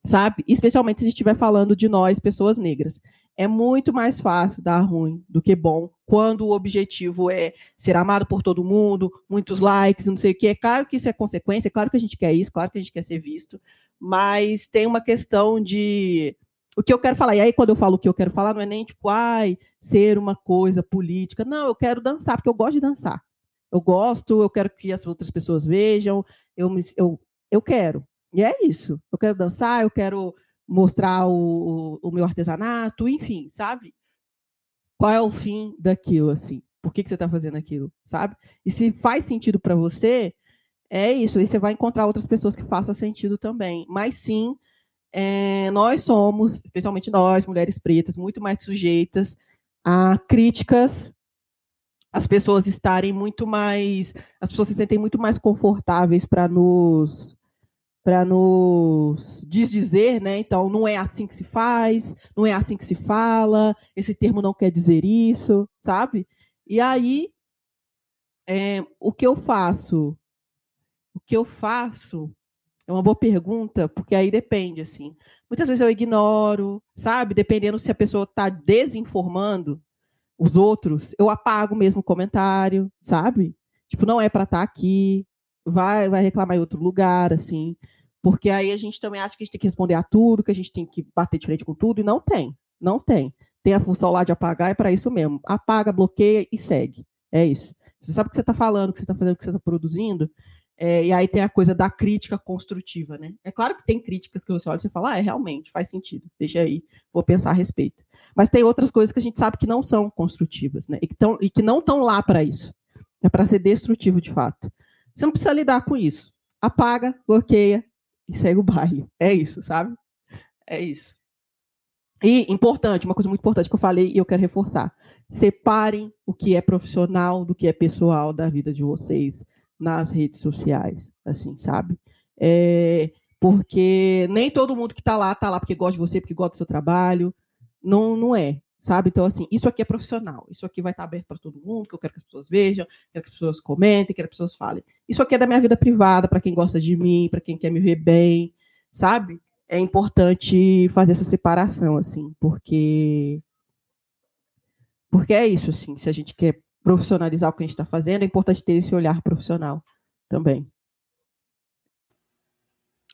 sabe? Especialmente se a gente estiver falando de nós, pessoas negras. É muito mais fácil dar ruim do que bom quando o objetivo é ser amado por todo mundo, muitos likes, não sei o que. É claro que isso é consequência, é claro que a gente quer isso, claro que a gente quer ser visto, mas tem uma questão de o que eu quero falar. E aí, quando eu falo o que eu quero falar, não é nem tipo, ai, ser uma coisa política. Não, eu quero dançar, porque eu gosto de dançar. Eu gosto, eu quero que as outras pessoas vejam, eu, eu, eu quero. E é isso. Eu quero dançar, eu quero mostrar o, o, meu artesanato, enfim, sabe? Qual é o fim daquilo, assim? Por que, que você está fazendo aquilo, sabe? E se faz sentido para você, é isso. Aí você vai encontrar outras pessoas que façam sentido também. Mas sim, é, nós somos, especialmente nós, mulheres pretas, muito mais sujeitas a críticas as pessoas estarem muito mais, as pessoas se sentem muito mais confortáveis para nos para nos desdizer, né? Então, não é assim que se faz, não é assim que se fala, esse termo não quer dizer isso, sabe? E aí, é, o que eu faço? O que eu faço é uma boa pergunta, porque aí depende, assim. Muitas vezes eu ignoro, sabe? Dependendo se a pessoa está desinformando, os outros, eu apago mesmo o comentário, sabe? Tipo, não é para estar tá aqui, vai, vai reclamar em outro lugar, assim. Porque aí a gente também acha que a gente tem que responder a tudo, que a gente tem que bater de frente com tudo, e não tem. Não tem. Tem a função lá de apagar, é para isso mesmo. Apaga, bloqueia e segue. É isso. Você sabe o que você está falando, o que você está fazendo, o que você está produzindo. É, e aí tem a coisa da crítica construtiva, né? É claro que tem críticas que você olha e você fala, ah, é realmente, faz sentido, deixa aí, vou pensar a respeito. Mas tem outras coisas que a gente sabe que não são construtivas, né? E que, tão, e que não estão lá para isso. É para ser destrutivo de fato. Você não precisa lidar com isso. Apaga, bloqueia e segue o baile. É isso, sabe? É isso. E importante, uma coisa muito importante que eu falei e eu quero reforçar. Separem o que é profissional do que é pessoal da vida de vocês nas redes sociais, assim, sabe? É, porque nem todo mundo que está lá está lá porque gosta de você, porque gosta do seu trabalho. Não, não é, sabe? Então, assim, isso aqui é profissional. Isso aqui vai estar aberto para todo mundo, que eu quero que as pessoas vejam, quero que as pessoas comentem, quero que as pessoas falem. Isso aqui é da minha vida privada, para quem gosta de mim, para quem quer me ver bem, sabe? É importante fazer essa separação, assim, porque porque é isso, assim, se a gente quer profissionalizar o que a gente está fazendo, é importante ter esse olhar profissional também.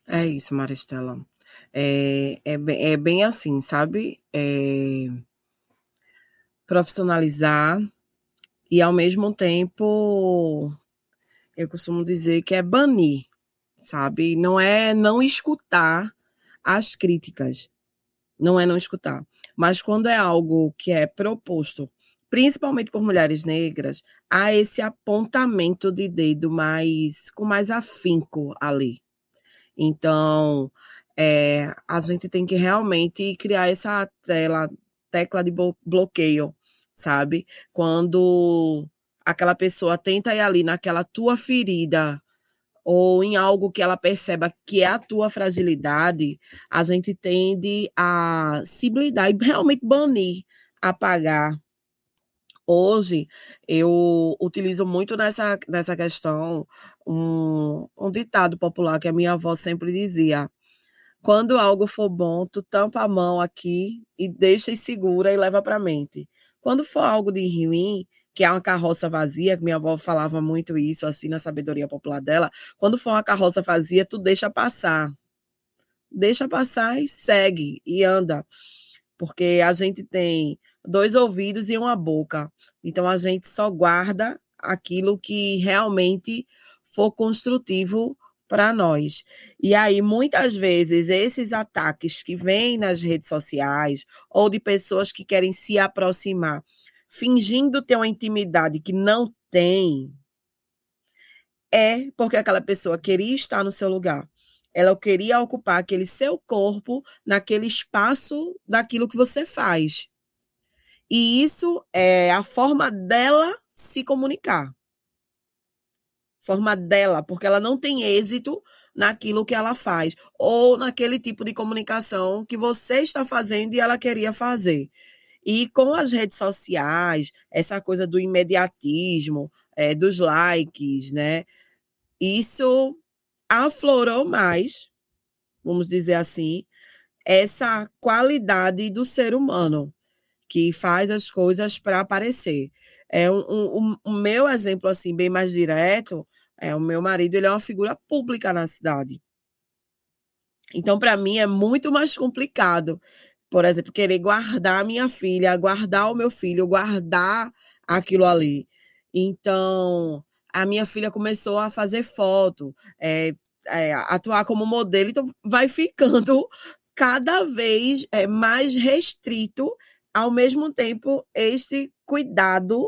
É isso, Maristela. É, é, é bem assim, sabe? É profissionalizar e, ao mesmo tempo, eu costumo dizer que é banir, sabe? Não é não escutar as críticas, não é não escutar. Mas quando é algo que é proposto principalmente por mulheres negras, há esse apontamento de dedo mais com mais afinco ali. Então, é, a gente tem que realmente criar essa tela, tecla de bloqueio, sabe? Quando aquela pessoa tenta ir ali naquela tua ferida ou em algo que ela perceba que é a tua fragilidade, a gente tende a se blindar e realmente banir, apagar, Hoje, eu utilizo muito nessa, nessa questão um, um ditado popular que a minha avó sempre dizia: quando algo for bom, tu tampa a mão aqui e deixa e segura e leva para a mente. Quando for algo de ruim, que é uma carroça vazia, minha avó falava muito isso assim na sabedoria popular dela, quando for uma carroça vazia, tu deixa passar. Deixa passar e segue e anda. Porque a gente tem dois ouvidos e uma boca. Então a gente só guarda aquilo que realmente for construtivo para nós. E aí, muitas vezes, esses ataques que vêm nas redes sociais ou de pessoas que querem se aproximar, fingindo ter uma intimidade que não tem, é porque aquela pessoa queria estar no seu lugar. Ela queria ocupar aquele seu corpo naquele espaço daquilo que você faz. E isso é a forma dela se comunicar. Forma dela, porque ela não tem êxito naquilo que ela faz, ou naquele tipo de comunicação que você está fazendo e ela queria fazer. E com as redes sociais, essa coisa do imediatismo, é, dos likes, né? Isso aflorou mais, vamos dizer assim, essa qualidade do ser humano que faz as coisas para aparecer. É um, um, um, meu exemplo assim bem mais direto é o meu marido, ele é uma figura pública na cidade. Então, para mim é muito mais complicado, por exemplo, querer guardar minha filha, guardar o meu filho, guardar aquilo ali. Então, a minha filha começou a fazer foto, é, é, atuar como modelo, então vai ficando cada vez é, mais restrito, ao mesmo tempo, este cuidado.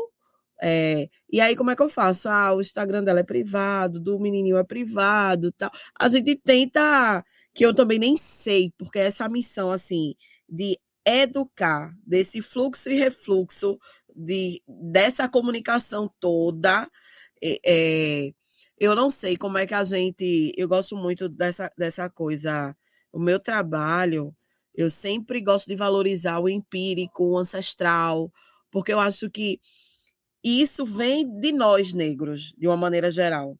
É, e aí, como é que eu faço? Ah, o Instagram dela é privado, do menininho é privado tal. A gente tenta, que eu também nem sei, porque essa missão, assim, de educar, desse fluxo e refluxo, de, dessa comunicação toda, é, eu não sei como é que a gente. Eu gosto muito dessa, dessa coisa. O meu trabalho, eu sempre gosto de valorizar o empírico, o ancestral, porque eu acho que isso vem de nós negros, de uma maneira geral.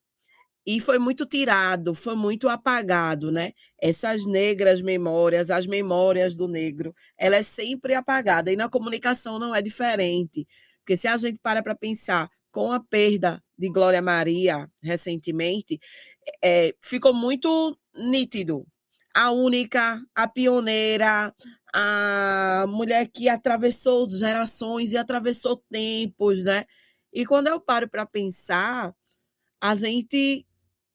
E foi muito tirado, foi muito apagado, né? Essas negras memórias, as memórias do negro, ela é sempre apagada. E na comunicação não é diferente. Porque se a gente para para pensar com a perda de Glória Maria recentemente, é, ficou muito nítido. A única, a pioneira, a mulher que atravessou gerações e atravessou tempos, né? E quando eu paro para pensar, a gente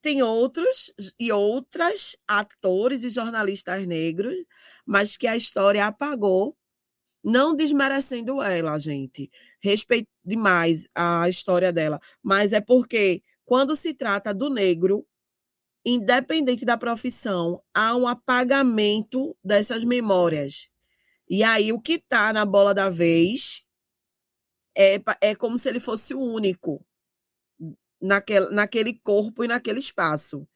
tem outros e outras atores e jornalistas negros, mas que a história apagou não desmerecendo ela, gente. Respeito demais a história dela. Mas é porque, quando se trata do negro, independente da profissão, há um apagamento dessas memórias. E aí, o que está na bola da vez é, é como se ele fosse o único naquele, naquele corpo e naquele espaço.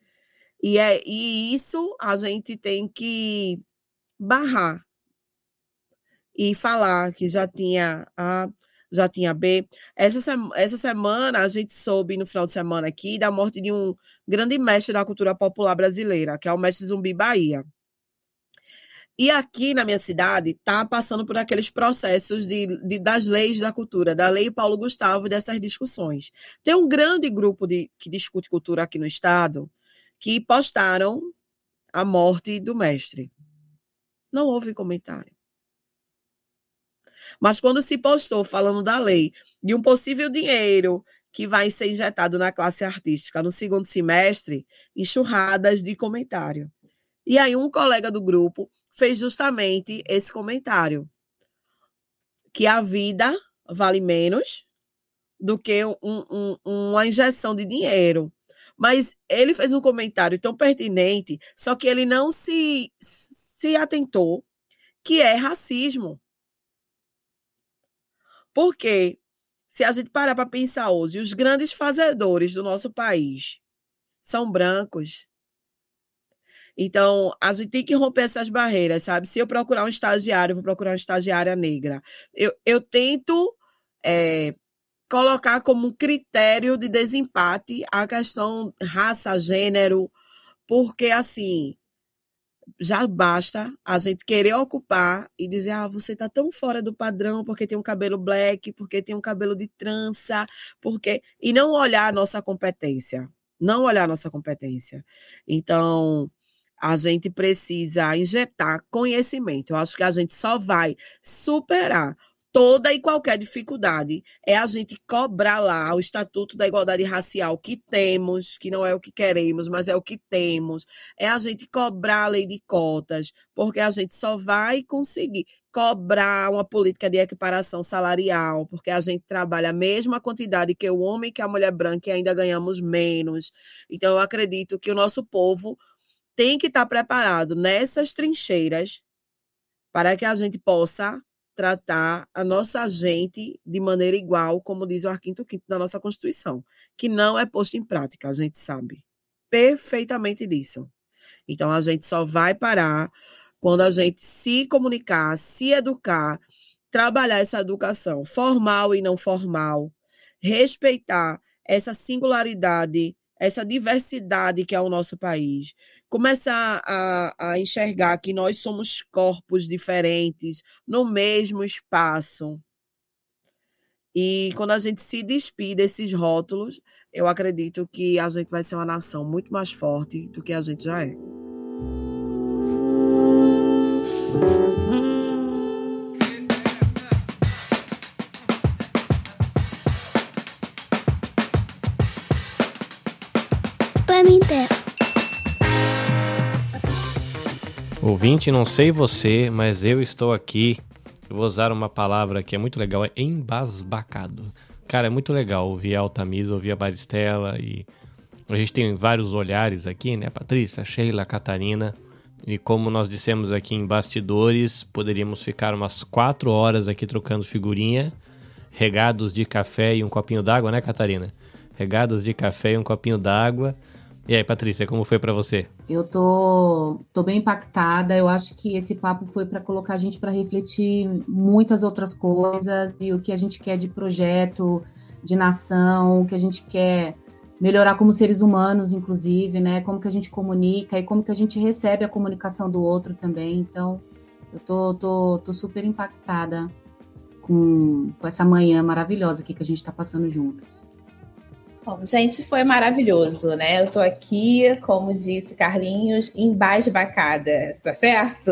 E, é, e isso a gente tem que barrar e falar que já tinha A, já tinha B. Essa, essa semana a gente soube, no final de semana aqui, da morte de um grande mestre da cultura popular brasileira, que é o mestre Zumbi Bahia. E aqui na minha cidade está passando por aqueles processos de, de, das leis da cultura, da lei Paulo Gustavo, dessas discussões. Tem um grande grupo de, que discute cultura aqui no estado que postaram a morte do mestre. Não houve comentário. Mas quando se postou falando da lei, de um possível dinheiro que vai ser injetado na classe artística no segundo semestre, enxurradas de comentário. E aí um colega do grupo fez justamente esse comentário, que a vida vale menos do que um, um, uma injeção de dinheiro. Mas ele fez um comentário tão pertinente, só que ele não se, se atentou que é racismo. Porque se a gente parar para pensar hoje, os grandes fazedores do nosso país são brancos. Então, a gente tem que romper essas barreiras, sabe? Se eu procurar um estagiário, eu vou procurar uma estagiária negra. Eu, eu tento é, colocar como um critério de desempate a questão raça, gênero, porque, assim, já basta a gente querer ocupar e dizer, ah, você tá tão fora do padrão porque tem um cabelo black, porque tem um cabelo de trança, porque e não olhar a nossa competência, não olhar a nossa competência. Então, a gente precisa injetar conhecimento. Eu acho que a gente só vai superar toda e qualquer dificuldade é a gente cobrar lá o Estatuto da Igualdade Racial que temos, que não é o que queremos, mas é o que temos, é a gente cobrar a lei de cotas, porque a gente só vai conseguir cobrar uma política de equiparação salarial, porque a gente trabalha a mesma quantidade que o homem que a mulher branca e ainda ganhamos menos. Então, eu acredito que o nosso povo tem que estar preparado nessas trincheiras para que a gente possa tratar a nossa gente de maneira igual, como diz o arquinto quinto da nossa Constituição, que não é posto em prática, a gente sabe perfeitamente disso. Então, a gente só vai parar quando a gente se comunicar, se educar, trabalhar essa educação formal e não formal, respeitar essa singularidade, essa diversidade que é o nosso país, começar a, a enxergar que nós somos corpos diferentes no mesmo espaço. E quando a gente se despide desses rótulos, eu acredito que a gente vai ser uma nação muito mais forte do que a gente já é. Ouvinte, não sei você, mas eu estou aqui. Eu vou usar uma palavra que é muito legal, é embasbacado. Cara, é muito legal ouvir a Altamisa, ouvir a Baristela e a gente tem vários olhares aqui, né? Patrícia, Sheila, Catarina. E como nós dissemos aqui em bastidores, poderíamos ficar umas quatro horas aqui trocando figurinha, regados de café e um copinho d'água, né, Catarina? Regados de café e um copinho d'água. E aí, Patrícia, como foi para você? Eu tô, tô bem impactada. Eu acho que esse papo foi para colocar a gente para refletir muitas outras coisas e o que a gente quer de projeto, de nação, o que a gente quer melhorar como seres humanos, inclusive, né? Como que a gente comunica e como que a gente recebe a comunicação do outro também. Então, eu tô, tô, tô super impactada com, com essa manhã maravilhosa aqui que a gente está passando juntas. Bom, gente, foi maravilhoso, né? Eu tô aqui, como disse Carlinhos, embasbacada, tá certo?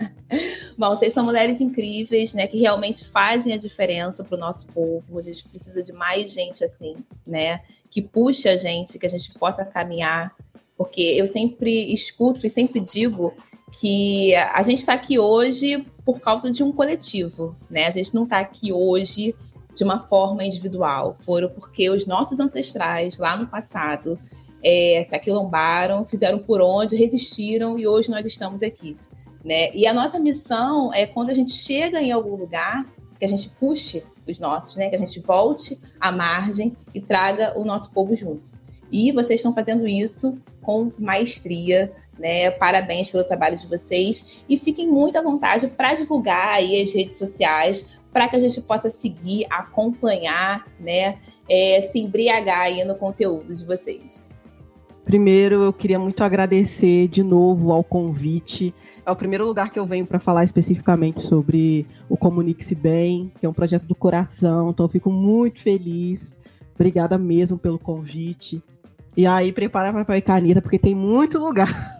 Bom, vocês são mulheres incríveis, né? Que realmente fazem a diferença para o nosso povo. A gente precisa de mais gente assim, né? Que puxa a gente, que a gente possa caminhar. Porque eu sempre escuto e sempre digo que a gente está aqui hoje por causa de um coletivo, né? A gente não está aqui hoje de uma forma individual. Foram porque os nossos ancestrais, lá no passado, é, se aquilombaram, fizeram por onde, resistiram e hoje nós estamos aqui. Né? E a nossa missão é quando a gente chega em algum lugar, que a gente puxe os nossos, né? que a gente volte à margem e traga o nosso povo junto. E vocês estão fazendo isso com maestria, né? Parabéns pelo trabalho de vocês e fiquem muito à vontade para divulgar aí as redes sociais, para que a gente possa seguir, acompanhar, né, é, se embriagar aí no conteúdo de vocês. Primeiro, eu queria muito agradecer de novo ao convite. É o primeiro lugar que eu venho para falar especificamente sobre o Comunique-se Bem, que é um projeto do coração, então eu fico muito feliz. Obrigada mesmo pelo convite. E aí, prepara papel e caneta, porque tem muito lugar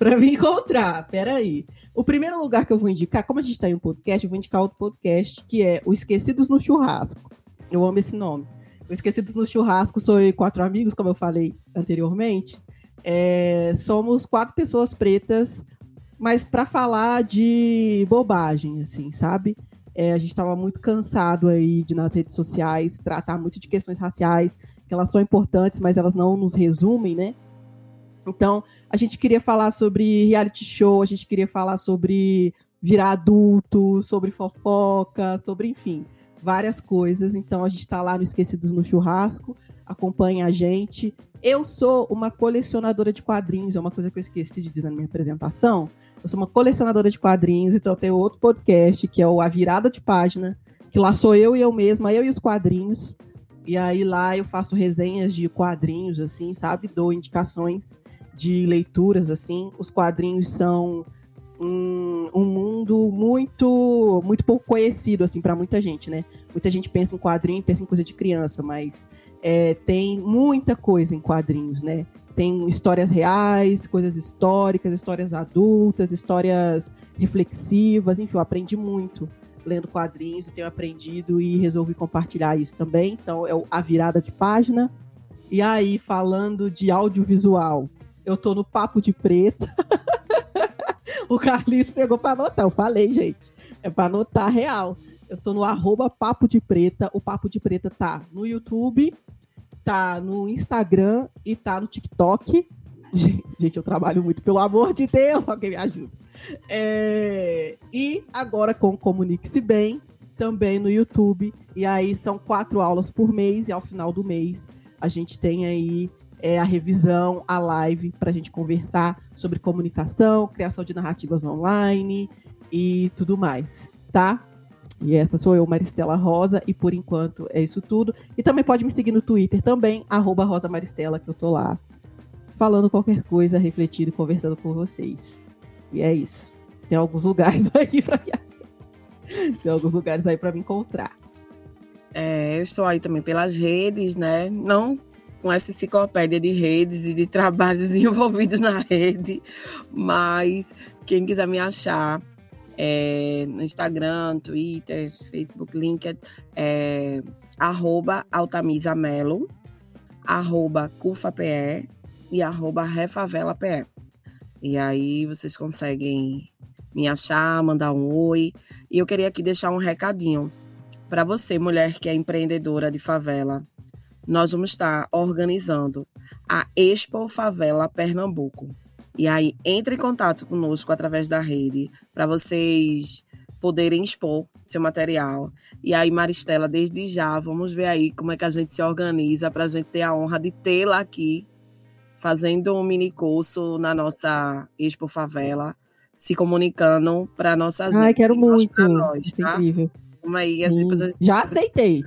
para me encontrar. Peraí. O primeiro lugar que eu vou indicar, como a gente está em um podcast, eu vou indicar outro podcast, que é o Esquecidos no Churrasco. Eu amo esse nome. O Esquecidos no Churrasco sou eu quatro amigos, como eu falei anteriormente. É, somos quatro pessoas pretas, mas para falar de bobagem, assim, sabe? É, a gente estava muito cansado aí de nas redes sociais tratar muito de questões raciais, que elas são importantes, mas elas não nos resumem, né? Então, a gente queria falar sobre reality show, a gente queria falar sobre virar adulto, sobre fofoca, sobre, enfim, várias coisas. Então, a gente está lá no Esquecidos no Churrasco, acompanha a gente. Eu sou uma colecionadora de quadrinhos, é uma coisa que eu esqueci de dizer na minha apresentação. Eu sou uma colecionadora de quadrinhos, então eu tenho outro podcast, que é o A Virada de Página, que lá sou eu e eu mesma, eu e os quadrinhos. E aí lá eu faço resenhas de quadrinhos, assim, sabe? Dou indicações de leituras, assim. Os quadrinhos são um, um mundo muito muito pouco conhecido, assim, para muita gente, né? Muita gente pensa em quadrinho, pensa em coisa de criança, mas é, tem muita coisa em quadrinhos, né? Tem histórias reais, coisas históricas, histórias adultas, histórias reflexivas, enfim, eu aprendi muito lendo quadrinhos e tenho aprendido e resolvi compartilhar isso também. Então, é a virada de página. E aí, falando de audiovisual, eu tô no Papo de Preta. o Carlinhos pegou pra anotar. Eu falei, gente. É pra anotar real. Eu tô no arroba Papo de Preta. O Papo de Preta tá no YouTube, tá no Instagram e tá no TikTok. Gente, eu trabalho muito, pelo amor de Deus, alguém me ajuda. É... E agora com Comunique-se Bem, também no YouTube. E aí são quatro aulas por mês, e ao final do mês a gente tem aí é, a revisão, a live, para a gente conversar sobre comunicação, criação de narrativas online e tudo mais, tá? E essa sou eu, Maristela Rosa, e por enquanto é isso tudo. E também pode me seguir no Twitter também, arroba Rosa Maristela, que eu tô lá falando qualquer coisa, refletindo conversando com vocês. E é isso. Tem alguns lugares aí pra Tem alguns lugares aí para me encontrar. É, eu estou aí também pelas redes, né? Não com essa enciclopédia de redes e de trabalhos envolvidos na rede, mas quem quiser me achar é, no Instagram, Twitter, Facebook, LinkedIn, é, arroba altamisamelo, arroba cufape e arroba refavelape. E aí vocês conseguem me achar, mandar um oi. E eu queria aqui deixar um recadinho para você, mulher que é empreendedora de favela. Nós vamos estar organizando a Expo Favela Pernambuco. E aí, entre em contato conosco através da rede para vocês poderem expor seu material. E aí, Maristela, desde já, vamos ver aí como é que a gente se organiza para a gente ter a honra de tê-la aqui, fazendo um mini curso na nossa Expo Favela, se comunicando para nossa gente. Ai, quero muito. Nós, Isso é tá? incrível. Vamos aí, as gente Já aceitei.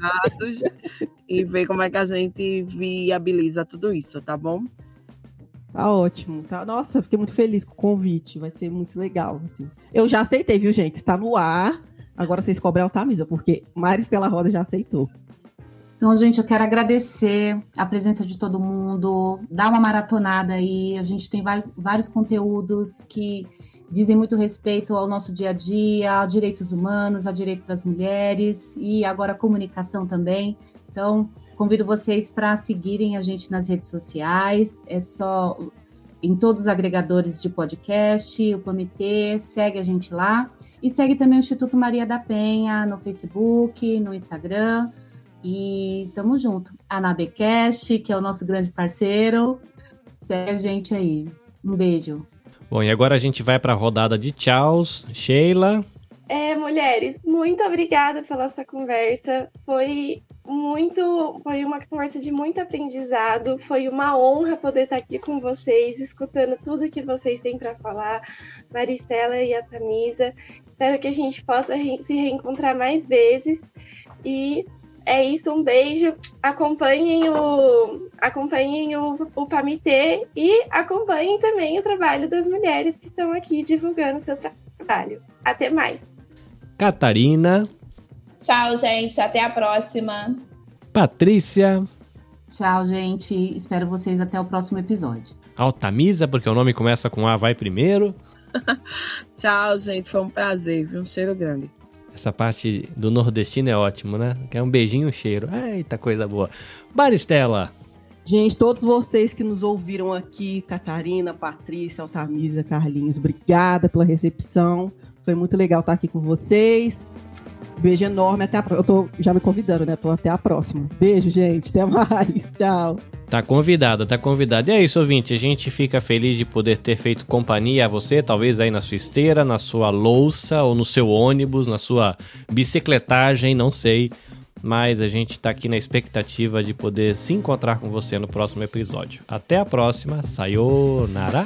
e ver como é que a gente viabiliza tudo isso, tá bom? Tá ótimo, tá? Nossa, fiquei muito feliz com o convite, vai ser muito legal, assim. Eu já aceitei, viu, gente? Está no ar. Agora vocês cobrem a Altamisa, porque Maristela Roda já aceitou. Então, gente, eu quero agradecer a presença de todo mundo, dar uma maratonada aí. A gente tem vários conteúdos que dizem muito respeito ao nosso dia a dia, a direitos humanos, a direito das mulheres e agora a comunicação também. Então, Convido vocês para seguirem a gente nas redes sociais. É só em todos os agregadores de podcast, o Comitê, segue a gente lá. E segue também o Instituto Maria da Penha no Facebook, no Instagram. E tamo junto. A Nabecast, que é o nosso grande parceiro. Segue a gente aí. Um beijo. Bom, e agora a gente vai para a rodada de tchauz. Sheila. É, mulheres, muito obrigada pela essa conversa. Foi muito, foi uma conversa de muito aprendizado. Foi uma honra poder estar aqui com vocês, escutando tudo que vocês têm para falar, Maristela e a Tamisa. Espero que a gente possa se reencontrar mais vezes. E é isso, um beijo. Acompanhem o, acompanhem o, o Pamitê e acompanhem também o trabalho das mulheres que estão aqui divulgando o seu trabalho. Até mais. Catarina. Tchau, gente. Até a próxima. Patrícia. Tchau, gente. Espero vocês até o próximo episódio. Altamisa, porque o nome começa com A, vai primeiro. Tchau, gente. Foi um prazer, viu? Um cheiro grande. Essa parte do nordestino é ótimo, né? Que é um beijinho, um cheiro. Eita, coisa boa. Baristela. Gente, todos vocês que nos ouviram aqui, Catarina, Patrícia, Altamisa, Carlinhos, obrigada pela recepção. Foi muito legal estar aqui com vocês. Beijo enorme. Até a... Eu tô já me convidando, né? Tô até a próxima. Beijo, gente. Até mais. Tchau. Tá convidado, tá convidado. E é isso, ouvinte. A gente fica feliz de poder ter feito companhia a você, talvez aí na sua esteira, na sua louça, ou no seu ônibus, na sua bicicletagem, não sei. Mas a gente tá aqui na expectativa de poder se encontrar com você no próximo episódio. Até a próxima. Sayonara.